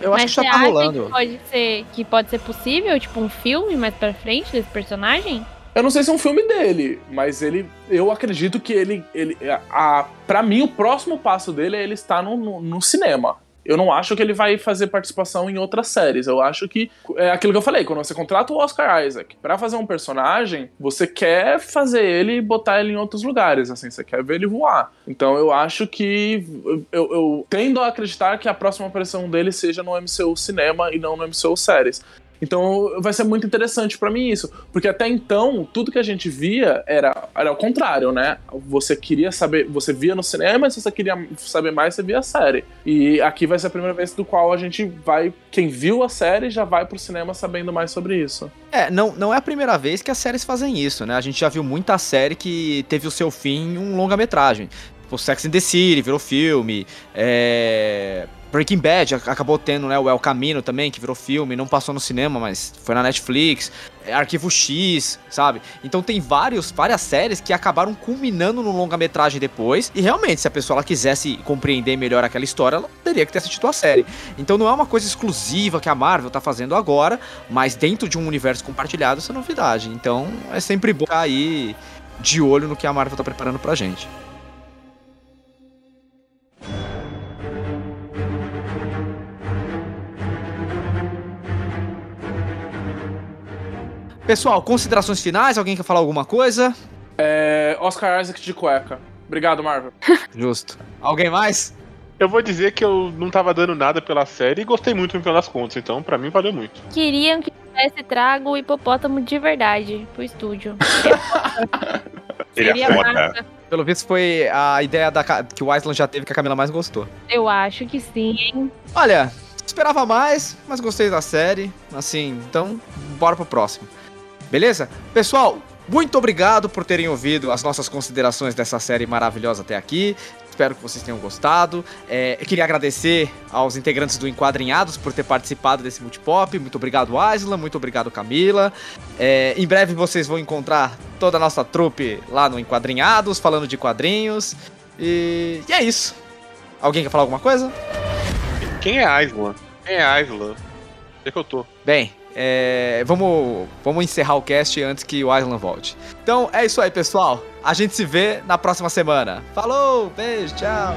Eu acho que já tá rolando. Que pode, ser, que pode ser possível, tipo, um filme mais pra frente desse personagem? Eu não sei se é um filme dele, mas ele. Eu acredito que ele. ele a, pra mim, o próximo passo dele é ele estar no, no, no cinema. Eu não acho que ele vai fazer participação em outras séries. Eu acho que é aquilo que eu falei, quando você contrata o Oscar Isaac pra fazer um personagem, você quer fazer ele e botar ele em outros lugares, assim, você quer ver ele voar. Então eu acho que eu, eu tendo a acreditar que a próxima aparição dele seja no MCU cinema e não no MCU séries. Então vai ser muito interessante pra mim isso, porque até então tudo que a gente via era era ao contrário, né? Você queria saber, você via no cinema, e se você queria saber mais, você via a série. E aqui vai ser a primeira vez do qual a gente vai, quem viu a série já vai pro cinema sabendo mais sobre isso. É, não, não é a primeira vez que as séries fazem isso, né? A gente já viu muita série que teve o seu fim em um longa-metragem. Tipo, Sex and the City virou filme. É... Breaking Bad ac- acabou tendo né, o El Camino também, que virou filme, não passou no cinema, mas foi na Netflix. É, Arquivo X, sabe? Então tem vários, várias séries que acabaram culminando no longa-metragem depois. E realmente, se a pessoa ela quisesse compreender melhor aquela história, ela teria que ter assistido a série. Então não é uma coisa exclusiva que a Marvel tá fazendo agora, mas dentro de um universo compartilhado, isso é novidade. Então é sempre bom ficar aí de olho no que a Marvel tá preparando pra gente. Pessoal, considerações finais? Alguém quer falar alguma coisa? É, Oscar Isaac de cueca. Obrigado, Marvel. Justo. Alguém mais? Eu vou dizer que eu não tava dando nada pela série e gostei muito no final das contas, então pra mim valeu muito. Queriam que tivesse trago o hipopótamo de verdade pro estúdio. É Seria foda. massa. Pelo visto foi a ideia da, que o Island já teve que a Camila mais gostou. Eu acho que sim, hein? Olha, esperava mais, mas gostei da série. Assim, então, bora pro próximo. Beleza? Pessoal, muito obrigado por terem ouvido as nossas considerações dessa série maravilhosa até aqui. Espero que vocês tenham gostado. É, eu queria agradecer aos integrantes do Enquadrinhados por ter participado desse multipop. Muito obrigado, Isla. Muito obrigado, Camila. É, em breve vocês vão encontrar toda a nossa trupe lá no Enquadrinhados, falando de quadrinhos. E, e é isso. Alguém quer falar alguma coisa? Quem é Isla? Quem é Isla? Onde é que eu tô? Bem, é, vamos, vamos encerrar o cast antes que o Island volte. Então é isso aí, pessoal. A gente se vê na próxima semana. Falou, beijo, tchau.